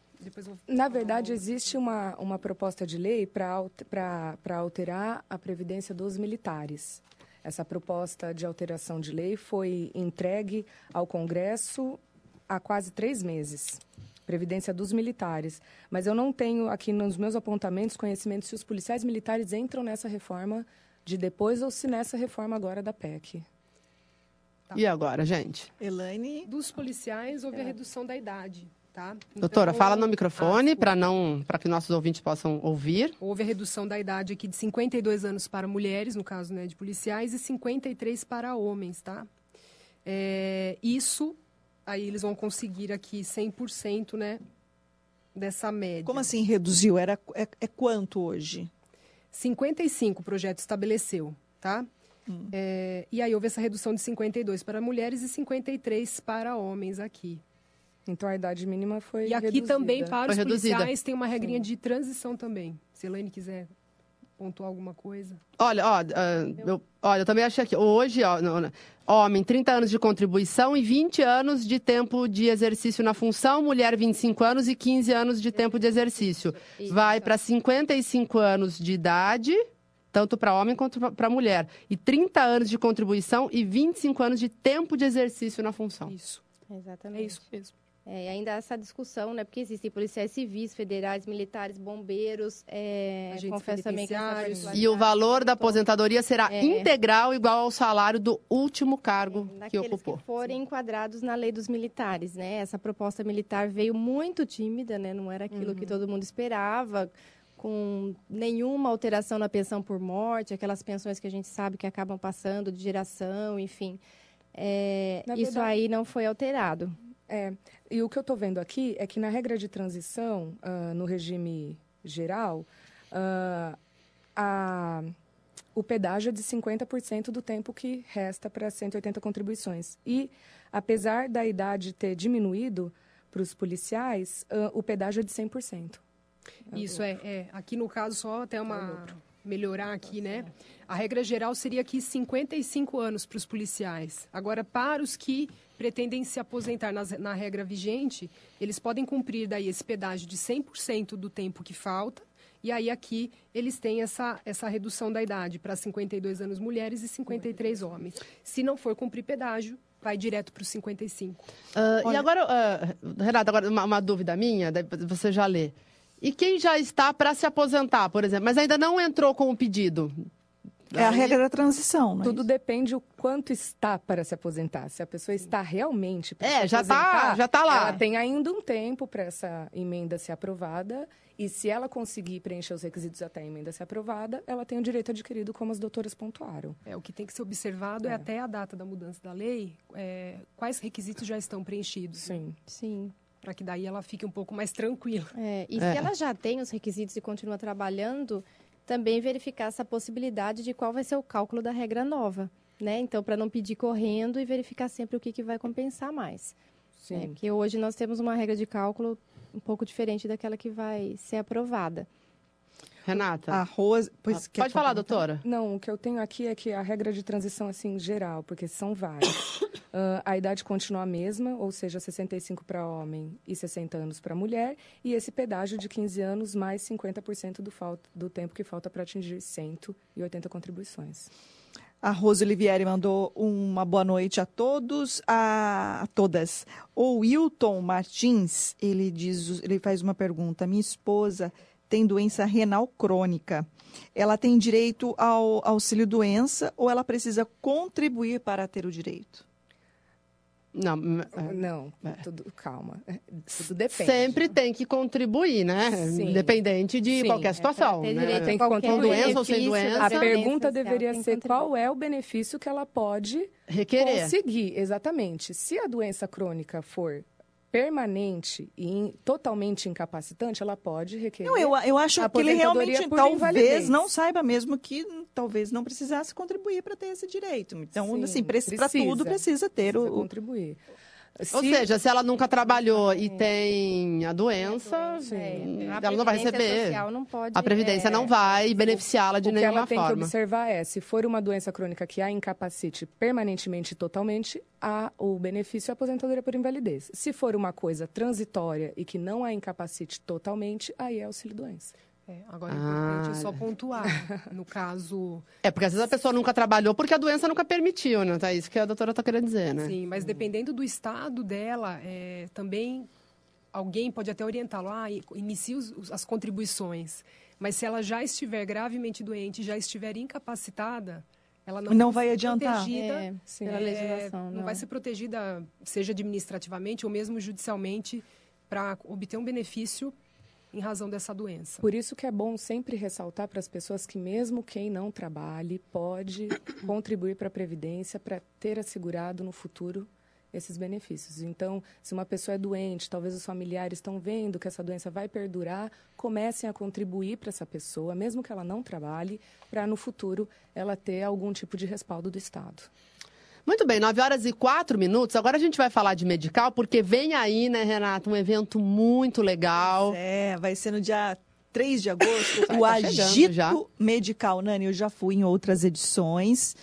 vou Na verdade, existe uma, uma proposta de lei para alterar a previdência dos militares. Essa proposta de alteração de lei foi entregue ao Congresso há quase três meses. Previdência dos militares. Mas eu não tenho aqui nos meus apontamentos conhecimento se os policiais militares entram nessa reforma de depois ou se nessa reforma agora da PEC. E agora, gente? Elaine, Dos policiais houve a redução da idade, tá? Doutora, Então, fala no ah, microfone para não, para que nossos ouvintes possam ouvir. Houve a redução da idade aqui de 52 anos para mulheres, no caso né, de policiais, e 53 para homens, tá? É, isso, aí eles vão conseguir aqui 100% né, dessa média. como assim reduziu? Era, é, é quanto hoje? 55 o projeto estabeleceu, tá? Hum. É, e aí houve essa redução de 52 para mulheres e 53 para homens aqui. Então a idade mínima foi E aqui reduzida. também para Foi os reduzida. policiais tem uma regrinha de transição também. Se a Elaine quiser pontuar alguma coisa. Olha, ó, ah, eu, olha, eu também achei aqui. Hoje, ó, não, não. homem, 30 anos de contribuição e 20 anos de tempo de exercício na função, mulher, 25 anos e 15 anos de tempo de exercício. Isso. Vai para 55 anos de idade, tanto para homem quanto para mulher. E 30 anos de contribuição e 25 anos de tempo de exercício na função. Isso. exatamente. É isso mesmo. É, ainda essa discussão, né? Porque existem policiais civis, federais, militares, bombeiros. É, confesso também que E o valor da aposentadoria será É. integral igual ao salário do último cargo que Daqueles ocupou. que forem enquadrados na lei dos militares, né? Essa proposta militar veio muito tímida, né? Não era aquilo que todo mundo esperava, com nenhuma alteração na pensão por morte, aquelas pensões que a gente sabe que acabam passando de geração, enfim. É, isso verdade- aí não foi alterado. É, e o que eu estou vendo aqui é que na regra de transição, ah, no regime geral, ah, a- o pedágio é de 50% do tempo que resta para 180 contribuições. E, apesar da idade ter diminuído para os policiais, ah, o pedágio é de 100%. Isso é, é. Aqui no caso, só até uma. melhorar aqui, né? A regra geral seria aqui 55 anos para os policiais. Agora, para os que pretendem se aposentar nas- na, regra vigente, eles podem cumprir daí esse pedágio de 100% do tempo que falta. E aí aqui eles têm essa, essa redução da idade para 52 anos mulheres e 53 homens. Se não for cumprir pedágio, vai direto para os 55. Ah, e agora, ah, Renata, agora uma, uma dúvida minha, daí você já lê. E quem já está para se aposentar, por exemplo, mas ainda não entrou com o pedido? É a regra da transição, né? Tudo depende o quanto está para se aposentar. Se a pessoa está realmente para É, se já tá- aposentar, já tá lá. Ela tem ainda um tempo para essa emenda ser aprovada. E se ela conseguir preencher os requisitos até a emenda ser aprovada, ela tem o direito adquirido, como as doutoras pontuaram. É, o que tem que ser observado é, até a data da mudança da lei, é, quais requisitos já estão preenchidos. Sim. Sim. Para que daí ela fique um pouco mais tranquila. É, e É. se ela já tem os requisitos e continua trabalhando, também verificar essa possibilidade de qual vai ser o cálculo da regra nova. Né? Então, para não pedir correndo e verificar sempre o que, que vai compensar mais. Sim. É, porque hoje nós temos uma regra de cálculo um pouco diferente daquela que vai ser aprovada. Renata. A Rose. Pois, quer Pode falar, doutora. Não, o que eu tenho aqui é que a regra de transição, assim, geral, porque são várias. <coughs> Ah, a idade continua a mesma, ou seja, 65 para homem e 60 anos para mulher, e esse pedágio de 15 anos mais 50% do, falta, do tempo que falta para atingir 180 contribuições. A Rose Olivieri mandou uma boa noite a todos, a, a todas. O Wilton Martins, ele diz, ele faz uma pergunta. Minha esposa tem doença renal crônica. Ela tem direito ao auxílio doença ou ela precisa contribuir para ter o direito? Não, é. Não, tudo, calma. É, Tudo depende. sempre tem que contribuir, né? Sim. Independente de Sim, qualquer é situação. ter né? direito a Tem que qualquer com doença ou sem doença. A pergunta social, deveria ser contribuir. qual é o benefício que ela pode Requerer. conseguir. Exatamente. Se a doença crônica for permanente e totalmente incapacitante, ela pode requerer. Não, eu, eu acho que ele realmente talvez invalidez. não saiba mesmo que talvez não precisasse contribuir para ter esse direito. Então, Sim, assim, para tudo precisa ter precisa o, o contribuir. Ou Se- seja, se ela nunca trabalhou e tem a doença, É, a ela não vai receber. Não pode, A Previdência é, não vai beneficiá-la de o que nenhuma ela tem que forma. observar é, se for uma doença crônica que a incapacite permanentemente e totalmente, há o benefício aposentadoria por invalidez. Se for uma coisa transitória e que não a incapacite totalmente, aí é auxílio-doença. É, agora é Ah. importante só pontuar. No caso, É, porque às vezes a pessoa nunca trabalhou porque a doença nunca permitiu, né? Tá isso que a doutora tá querendo dizer, né? sim, mas dependendo do estado dela, é, também alguém pode até orientá-lo, ah, inicie os- as contribuições. Mas se ela já estiver gravemente doente, já estiver incapacitada, ela não, Não vai vai ser adiantar. protegida É, Sim. É, legislação. não, vai ser protegida, seja administrativamente ou mesmo judicialmente, para obter um benefício em razão dessa doença. Por isso que é bom sempre ressaltar para as pessoas que mesmo quem não trabalhe pode <coughs> contribuir para a Previdência para ter assegurado no futuro esses benefícios. Então, se uma pessoa é doente, talvez os familiares estão vendo que essa doença vai perdurar, comecem a contribuir para essa pessoa, mesmo que ela não trabalhe, para no futuro ela ter algum tipo de respaldo do Estado. Muito bem, 9 horas e 4 minutos. Agora a gente vai falar de medical, porque vem aí, né, Renata, um evento muito legal. É, vai ser no dia 3 de agosto, <coughs> o tá Agito já. Medical. Nani, eu já fui em outras edições.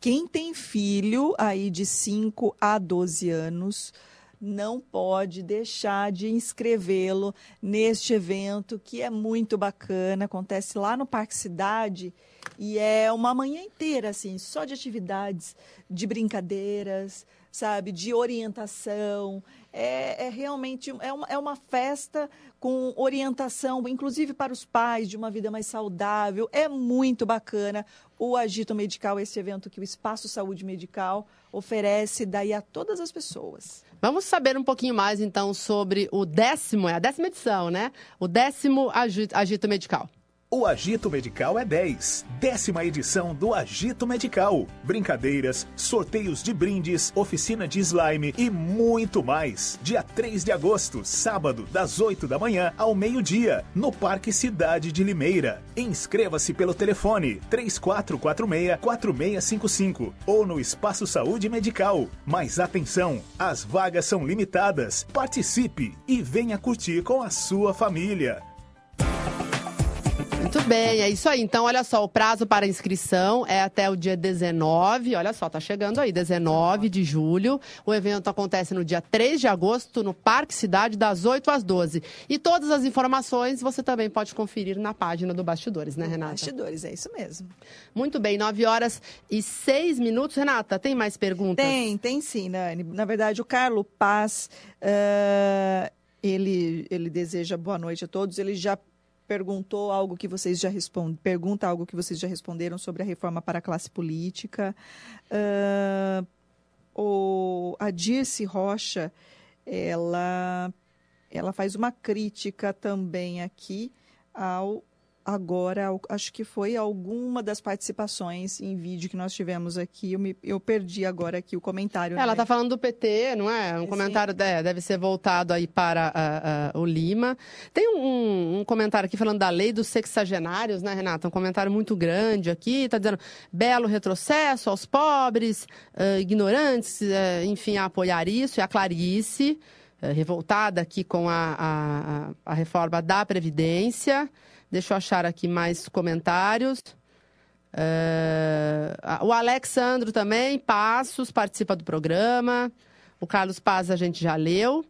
Quem tem filho aí de 5 a 12 anos não pode deixar de inscrevê-lo neste evento que é muito bacana, acontece lá no Parque Cidade e é uma manhã inteira assim, só de atividades, de brincadeiras, sabe, de orientação. É, é realmente é uma, é uma festa com orientação, inclusive para os pais, de uma vida mais saudável. É muito bacana o Agito Medical, esse evento que o Espaço Saúde Medical oferece daí a todas as pessoas. Vamos saber um pouquinho mais, então, sobre o décimo, é a décima edição, né? O décimo Agito, Agito Medical. O Agito Medical é 10. Décima edição do Agito Medical. Brincadeiras, sorteios de brindes, oficina de slime e muito mais. Dia 3 de agosto, sábado, das 8 da manhã ao meio-dia, no Parque Cidade de Limeira. Inscreva-se pelo telefone 3446-4655 ou no Espaço Saúde Medical. Mas atenção, as vagas são limitadas. Participe e venha curtir com a sua família. Muito bem, é isso aí. Então, olha só, o prazo para inscrição é até o dia 19. Olha só, tá chegando aí, 19 de julho. O evento acontece no dia 3 de agosto, no Parque Cidade, das 8 às 12. E todas as informações você também pode conferir na página do Bastidores, né, Renata? Bastidores, é isso mesmo. Muito bem, 9 horas e 6 minutos. Renata, tem mais perguntas? Tem, tem sim, Nani. Na verdade, o Carlo Paz, eh, ele, ele deseja boa noite a todos. Ele já perguntou algo que vocês já respondem, pergunta algo que vocês já responderam sobre a reforma para a classe política. Uh, o, a Dirce Rocha, ela, ela faz uma crítica também aqui ao agora, acho que foi alguma das participações em vídeo que nós tivemos aqui. Eu, me, eu perdi agora aqui o comentário. Ela está falando do PT, não é? Um Sim. comentário é, deve ser voltado aí para uh, uh, o Lima. Tem um, um, comentário aqui falando da lei dos sexagenários, né, Renata? Um comentário muito grande aqui. Está dizendo belo retrocesso aos pobres, uh, ignorantes, enfim, a apoiar isso. E a Clarice, revoltada aqui com a, a, a reforma da Previdência. Deixa eu achar aqui mais comentários. Uh, o Alexandro também, Passos, participa do programa. O Carlos Paz a gente já leu.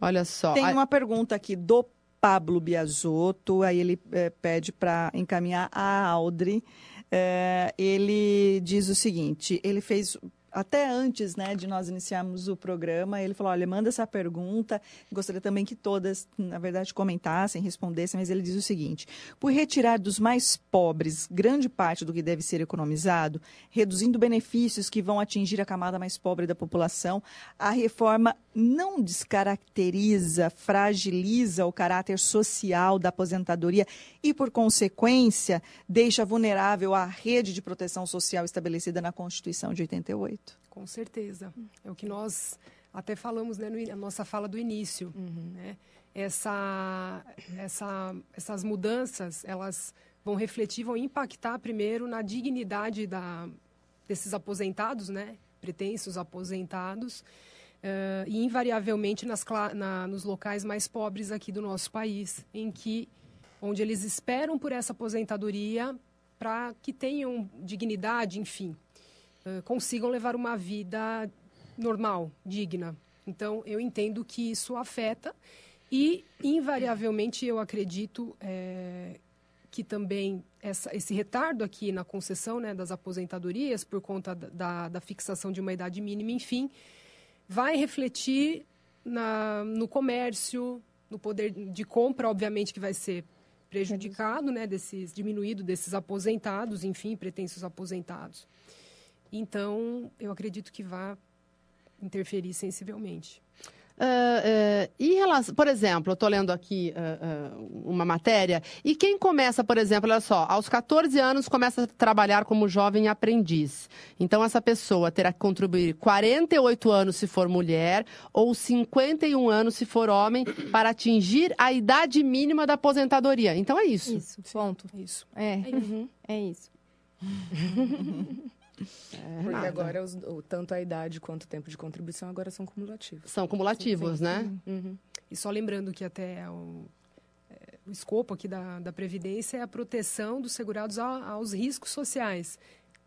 Olha só. Tem uma pergunta aqui do Pablo Biasotto, aí ele é, pede para encaminhar a Audrey. É, ele diz o seguinte: ele fez até antes né, de nós iniciarmos o programa, ele falou: olha, manda essa pergunta. Gostaria também que todas, na verdade, comentassem, respondessem, mas ele diz o seguinte: por retirar dos mais pobres grande parte do que deve ser economizado, reduzindo benefícios que vão atingir a camada mais pobre da população, a reforma não descaracteriza, fragiliza o caráter social da aposentadoria e, por consequência, deixa vulnerável a rede de proteção social estabelecida na Constituição de 88. Com certeza. É o que nós até falamos né, na nossa fala do início. Uhum. Né? Essa, essa, essas mudanças, elas vão refletir, vão impactar primeiro na dignidade da, desses aposentados, né? pretensos aposentados, uh, e invariavelmente nas, na, nos locais mais pobres aqui do nosso país, em que onde eles esperam por essa aposentadoria para que tenham dignidade, enfim. Eh, consigam levar uma vida normal, digna. Então, eu entendo que isso afeta e, invariavelmente, eu acredito é, que também essa, esse retardo aqui na concessão né, das aposentadorias, por conta da, da fixação de uma idade mínima, enfim, vai refletir na, no comércio, no poder de compra, obviamente, que vai ser prejudicado, né, desses, diminuído desses aposentados, enfim, pretensos aposentados. Então, eu acredito que vá interferir sensivelmente. Uh, uh, em relação, por exemplo, eu estou lendo aqui uh, uma matéria, e quem começa, por exemplo, olha só, aos 14 anos começa a trabalhar como jovem aprendiz. Então, essa pessoa terá que contribuir 48 anos se for mulher ou 51 anos se for homem para atingir a idade mínima da aposentadoria. Então, é isso. Isso, ponto. Isso. É, é isso. Uhum. É isso. <laughs> É, Porque nada. agora os, o, tanto a idade quanto o tempo de contribuição agora são cumulativos. São cumulativos, sim, sim, né? Uhum. E só lembrando que até o, é, o escopo aqui da, da Previdência é a proteção dos segurados a, aos riscos sociais.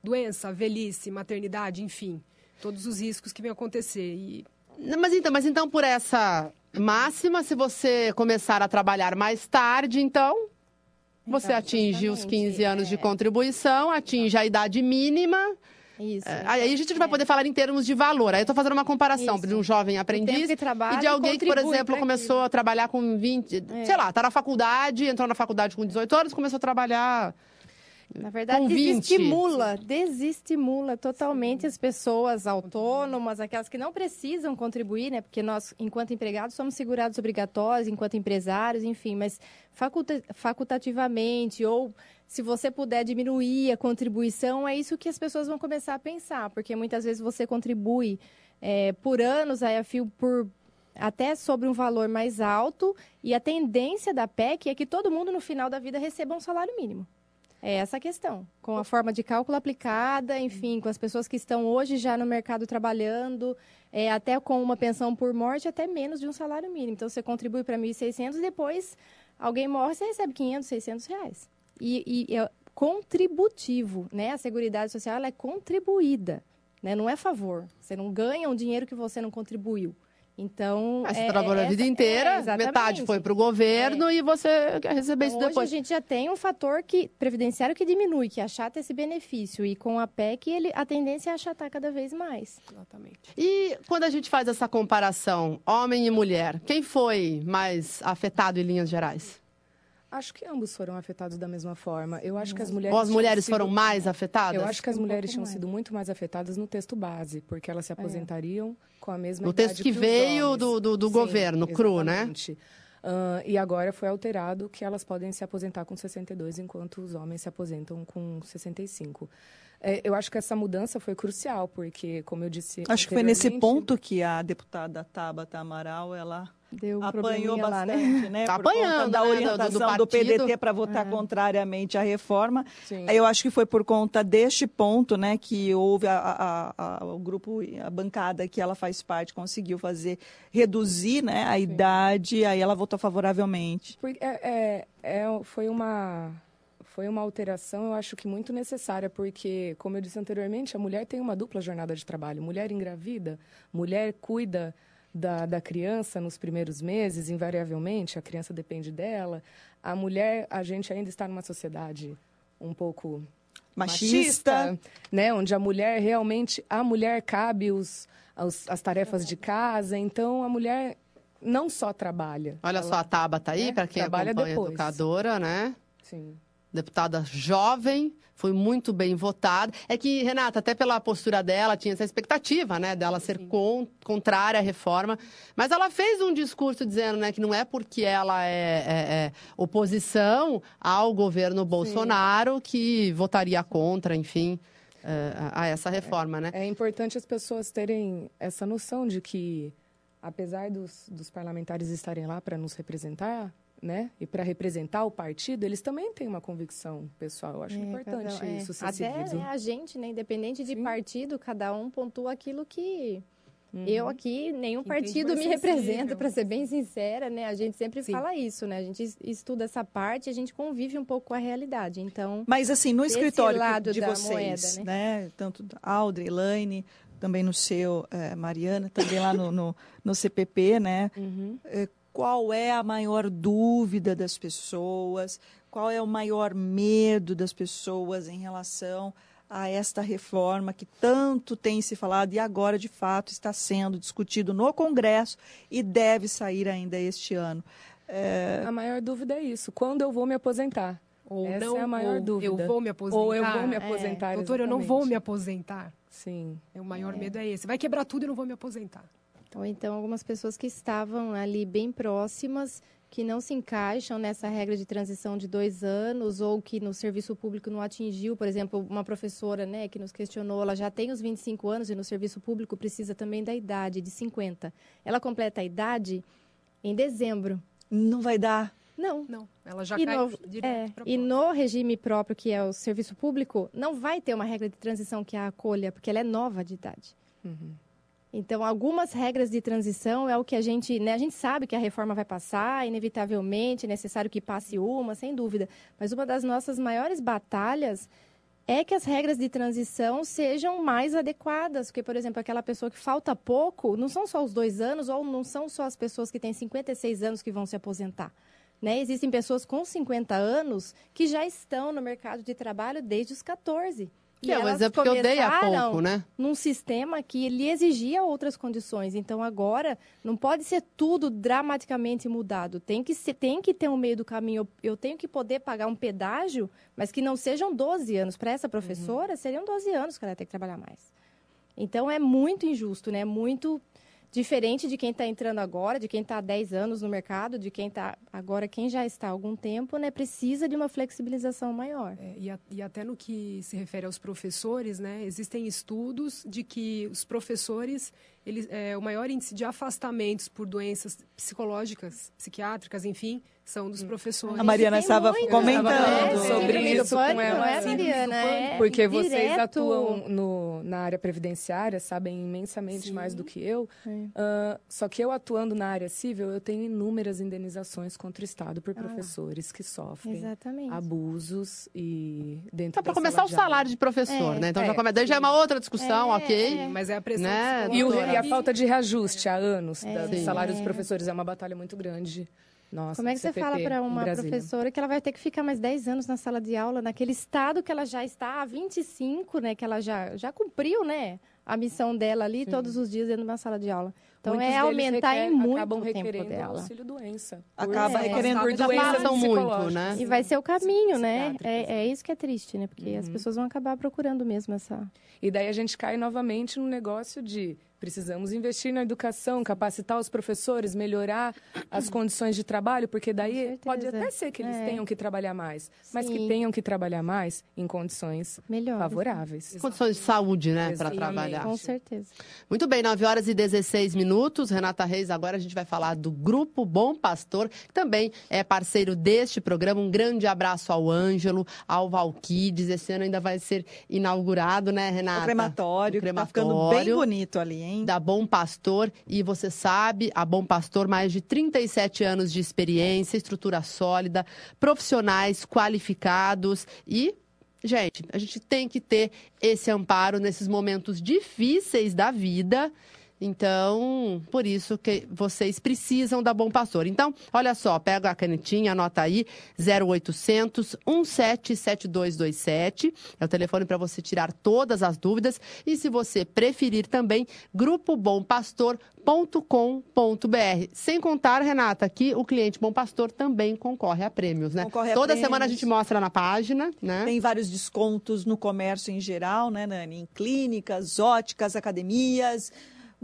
Doença, velhice, maternidade, enfim. Todos os riscos que vêm acontecer. E... Mas então, mas então por essa máxima, se você começar a trabalhar mais tarde, então você atinge os 15 anos é... de contribuição, atinge a idade mínima. Isso. É, aí a gente vai poder falar em termos de valor. Aí eu estou fazendo uma comparação Isso. de um jovem aprendiz e de alguém que, por exemplo, começou a trabalhar com 20, é. sei lá, está na faculdade, entrou na faculdade com 18 anos, começou a trabalhar na verdade, desestimula, desestimula totalmente as pessoas autônomas, aquelas que não precisam contribuir, né? Porque nós, enquanto empregados, somos segurados obrigatórios, enquanto empresários, enfim, mas faculta facultativamente ou se você puder diminuir a contribuição, é isso que as pessoas vão começar a pensar, porque muitas vezes você contribui é, por anos, aí a fio por até sobre um valor mais alto, e a tendência da PEC é que todo mundo no final da vida receba um salário mínimo. É essa a questão. Com a forma de cálculo aplicada, enfim, com as pessoas que estão hoje já no mercado trabalhando, é, até com uma pensão por morte, até menos de um salário mínimo. Então, você contribui para 1.600 e depois alguém morre, você recebe 500, 600 reais. E, e é contributivo, né? A Seguridade Social é contribuída, né? Não é favor. Você não ganha um dinheiro que você não contribuiu. Então. Aí você é, trabalhou é, a vida inteira, é, metade foi para o governo é. e você quer receber então, isso depois. Hoje a gente já tem um fator que, previdenciário que diminui, que achata esse benefício. E com a PEC, ele, a tendência é achatar cada vez mais. Exatamente. E quando a gente faz essa comparação, homem e mulher, quem foi mais afetado em linhas gerais? Acho que ambos foram afetados da mesma forma. Eu acho que as mulheres. Ou as mulheres sido... foram mais afetadas? Eu acho que as Um mulheres tinham mais. sido muito mais afetadas no texto base, porque elas se aposentariam com a mesma No idade texto que os veio do- do- do Sim, governo, cru, né? exatamente. Ah, e agora foi alterado que elas podem se aposentar com 62, enquanto os homens se aposentam com 65. É, eu acho que essa mudança foi crucial, porque, como eu disse. Acho que foi nesse ponto que a deputada Tabata Amaral, ela Deu apanhou probleminha lá, né? bastante, né? Tá por conta apanhando, da né, do- do orientação do, partido. PDT para votar contrariamente à reforma. Sim. Aí Eu acho que foi por conta deste ponto, né, que houve a, a- a- o grupo, a bancada que ela faz parte conseguiu fazer reduzir, né, a idade. Aí ela votou favoravelmente. Porque é, é, é- foi uma foi uma alteração, eu acho que muito necessária, porque, como eu disse anteriormente, a mulher tem uma dupla jornada de trabalho. Mulher engravida, mulher cuida da, da criança nos primeiros meses, invariavelmente, a criança depende dela. A mulher, a gente ainda está numa sociedade um pouco Machista. né? Onde a mulher realmente, a mulher cabe os, os- as tarefas de casa, então a mulher não só trabalha. Olha ela- só a Tabata aí, né, para quem trabalha acompanha a depois. educadora, né? Sim. Deputada jovem, foi muito bem votada. É que, Renata, até pela postura dela, tinha essa expectativa, né? Dela ser con- contrária à reforma. Mas ela fez um discurso dizendo, né, que não é porque ela é, é- é oposição ao governo Bolsonaro que votaria contra, enfim, é, a a essa reforma, né? É importante as pessoas terem essa noção de que, apesar dos, dos parlamentares estarem lá para nos representar, né, e para representar o partido, eles também têm uma convicção pessoal. Eu acho É, importante cada- é. isso ser Até seguido. né, a gente, né, independente de Sim. partido, cada um pontua aquilo que Uhum. eu aqui, nenhum partido me representa, para ser bem sincera, né? A gente sempre Sim. fala isso, né? A gente es- estuda essa parte, a gente convive um pouco com a realidade. Então, Mas assim, no escritório lado de vocês, moeda, né? Tanto da Audrey, Elaine, também no seu, eh, Mariana, também lá no, no, no CPP, né? Uhum. Eh, Qual é a maior dúvida das pessoas? Qual é o maior medo das pessoas em relação a esta reforma que tanto tem se falado e agora, de fato, está sendo discutido no Congresso e deve sair ainda este ano? Eh, A maior dúvida é isso. Quando eu vou me aposentar? Ou Essa não, é a maior ou dúvida. eu vou me aposentar. Ou eu vou me É. aposentar, Doutor, eu não vou me aposentar. Sim. É, O maior medo é esse. Vai quebrar tudo e eu não vou me aposentar. Ou então algumas pessoas que estavam ali bem próximas, que não se encaixam nessa regra de transição de dois anos, ou que no serviço público não atingiu, por exemplo, uma professora né, que nos questionou, ela já tem os 25 anos e no serviço público precisa também da idade, de 50. Ela completa a idade em dezembro. não vai dar. Não. Não, ela já E cai no, direto é, e no regime próprio, que é o serviço público, não vai ter uma regra de transição que a acolha, porque ela é nova de idade. Uhum. Então, algumas regras de transição é o que a gente, né, a gente sabe que a reforma vai passar, inevitavelmente, é necessário que passe uma, sem dúvida. Mas uma das nossas maiores batalhas é que as regras de transição sejam mais adequadas. Porque, por exemplo, aquela pessoa que falta pouco, não são só os dois anos, ou não são só as pessoas que têm 56 anos que vão se aposentar. Né? Existem pessoas com 50 anos que já estão no mercado de trabalho desde os 14. Que é o elas exemplo que eu dei há pouco, né? num sistema que ele exigia outras condições. Então agora não pode ser tudo dramaticamente mudado. Tem que ser, tem que ter um meio do caminho. Eu, eu tenho que poder pagar um pedágio, mas que não sejam 12 anos. Para essa professora, seriam 12 anos que ela ter que trabalhar mais. Então é muito injusto, né? Muito diferente de quem está entrando agora, de quem está há 10 anos no mercado, de quem está agora, quem já está há algum tempo, né? Precisa de uma flexibilização maior. É, e, a- e até no que se refere aos professores, né, existem estudos de que os professores, eles, é, o maior índice de afastamentos por doenças psicológicas, psiquiátricas, enfim, são dos professores. A Mariana estava muito, comentando né? sobre isso. pânico, com ela, é, do Mariana? É Porque vocês direto. atuam no- na área previdenciária, sabem imensamente Sim. mais do que eu. Ah, só que eu atuando na área civil, eu tenho inúmeras indenizações contra o Estado por professores que sofrem Exatamente. abusos e dentro Então, para começar, o salário de professor, É, né? Então, é, já, come... daí já é uma outra discussão, É, ok? é. Mas é a pressão Né? E, o- e a falta de reajuste há anos da- do salário dos É. professores é uma batalha muito grande. Nossa, Como é que você CPP fala para uma professora que ela vai ter que ficar mais 10 anos na sala de aula, naquele estado que ela já está há 25, né? Que ela já, já cumpriu, né? a missão dela ali Sim. todos os dias dentro de uma sala de aula. Então Muitos é aumentar requer- em muito acabam o tempo requerendo dela. auxílio doença. Acaba É. requerendo por doenças passam muito, né? E vai ser o caminho, né? É, é isso que é triste, né? Porque as pessoas vão acabar procurando mesmo essa. E daí a gente cai novamente no negócio de precisamos investir na educação, capacitar os professores, melhorar as condições de trabalho, porque daí pode até ser que eles É. tenham que trabalhar mais, mas que Sim. tenham que trabalhar mais em condições Melhor. favoráveis. Condições de saúde, né, para Exatamente. trabalhar. Com certeza. Muito bem, 9 horas e 16 minutos. Renata Reis, agora a gente vai falar do Grupo Bom Pastor, que também é parceiro deste programa. Um grande abraço ao Ângelo, ao Valquides. Esse ano ainda vai ser inaugurado, né, Renata? O crematório, O que tá ficando bem crematório bonito ali, hein? Da Bom Pastor. E você sabe, a Bom Pastor, mais de 37 anos de experiência, estrutura sólida, profissionais qualificados e. Gente, a gente tem que ter esse amparo nesses momentos difíceis da vida. Então, por isso que vocês precisam da Bom Pastor. Então, olha só, pega a canetinha, anota aí, 0800 177227. É o telefone para você tirar todas as dúvidas. E se você preferir também, grupobompastor.com.br. Sem contar, Renata, que o cliente Bom Pastor também concorre a prêmios, né? Concorre a Toda semana a gente mostra na página, né? Tem vários descontos no comércio em geral, né, Nani? Em clínicas, óticas, academias,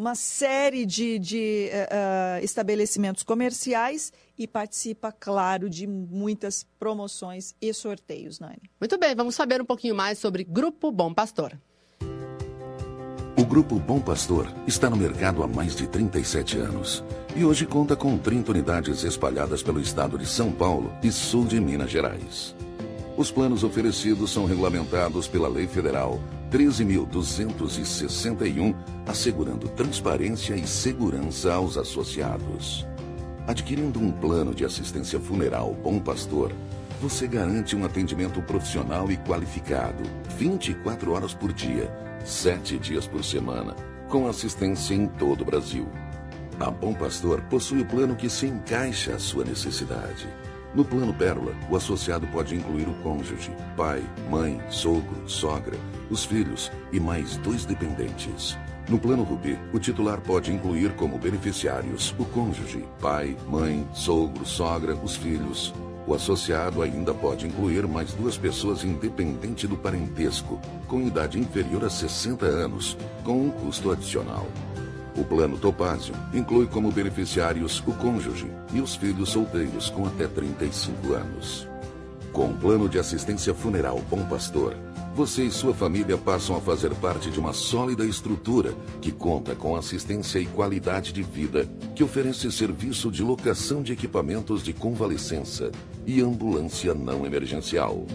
uma série de, de eh, estabelecimentos comerciais e participa, claro, de muitas promoções e sorteios, Nani. Muito bem, vamos saber um pouquinho mais sobre Grupo Bom Pastor. O Grupo Bom Pastor está no mercado há mais de 37 anos e hoje conta com 30 unidades espalhadas pelo estado de São Paulo e sul de Minas Gerais. Os planos oferecidos são regulamentados pela Lei Federal 13.261, assegurando transparência e segurança aos associados. Adquirindo um plano de assistência funeral Bom Pastor, você garante um atendimento profissional e qualificado, 24 horas por dia, 7 dias por semana, com assistência em todo o Brasil. A Bom Pastor possui o plano que se encaixa à sua necessidade. No plano Pérola, o associado pode incluir o cônjuge, pai, mãe, sogro, sogra, os filhos e mais dois dependentes. No plano Rubi, o titular pode incluir como beneficiários o cônjuge, pai, mãe, sogro, sogra, os filhos. O associado ainda pode incluir mais duas pessoas independente do parentesco, com idade inferior a 60 anos, com um custo adicional. O plano Topázio inclui como beneficiários o cônjuge e os filhos solteiros com até 35 anos. Com o plano de assistência funeral Bom Pastor, você e sua família passam a fazer parte de uma sólida estrutura que conta com assistência e qualidade de vida, que oferece serviço de locação de equipamentos de convalescença e ambulância não emergencial.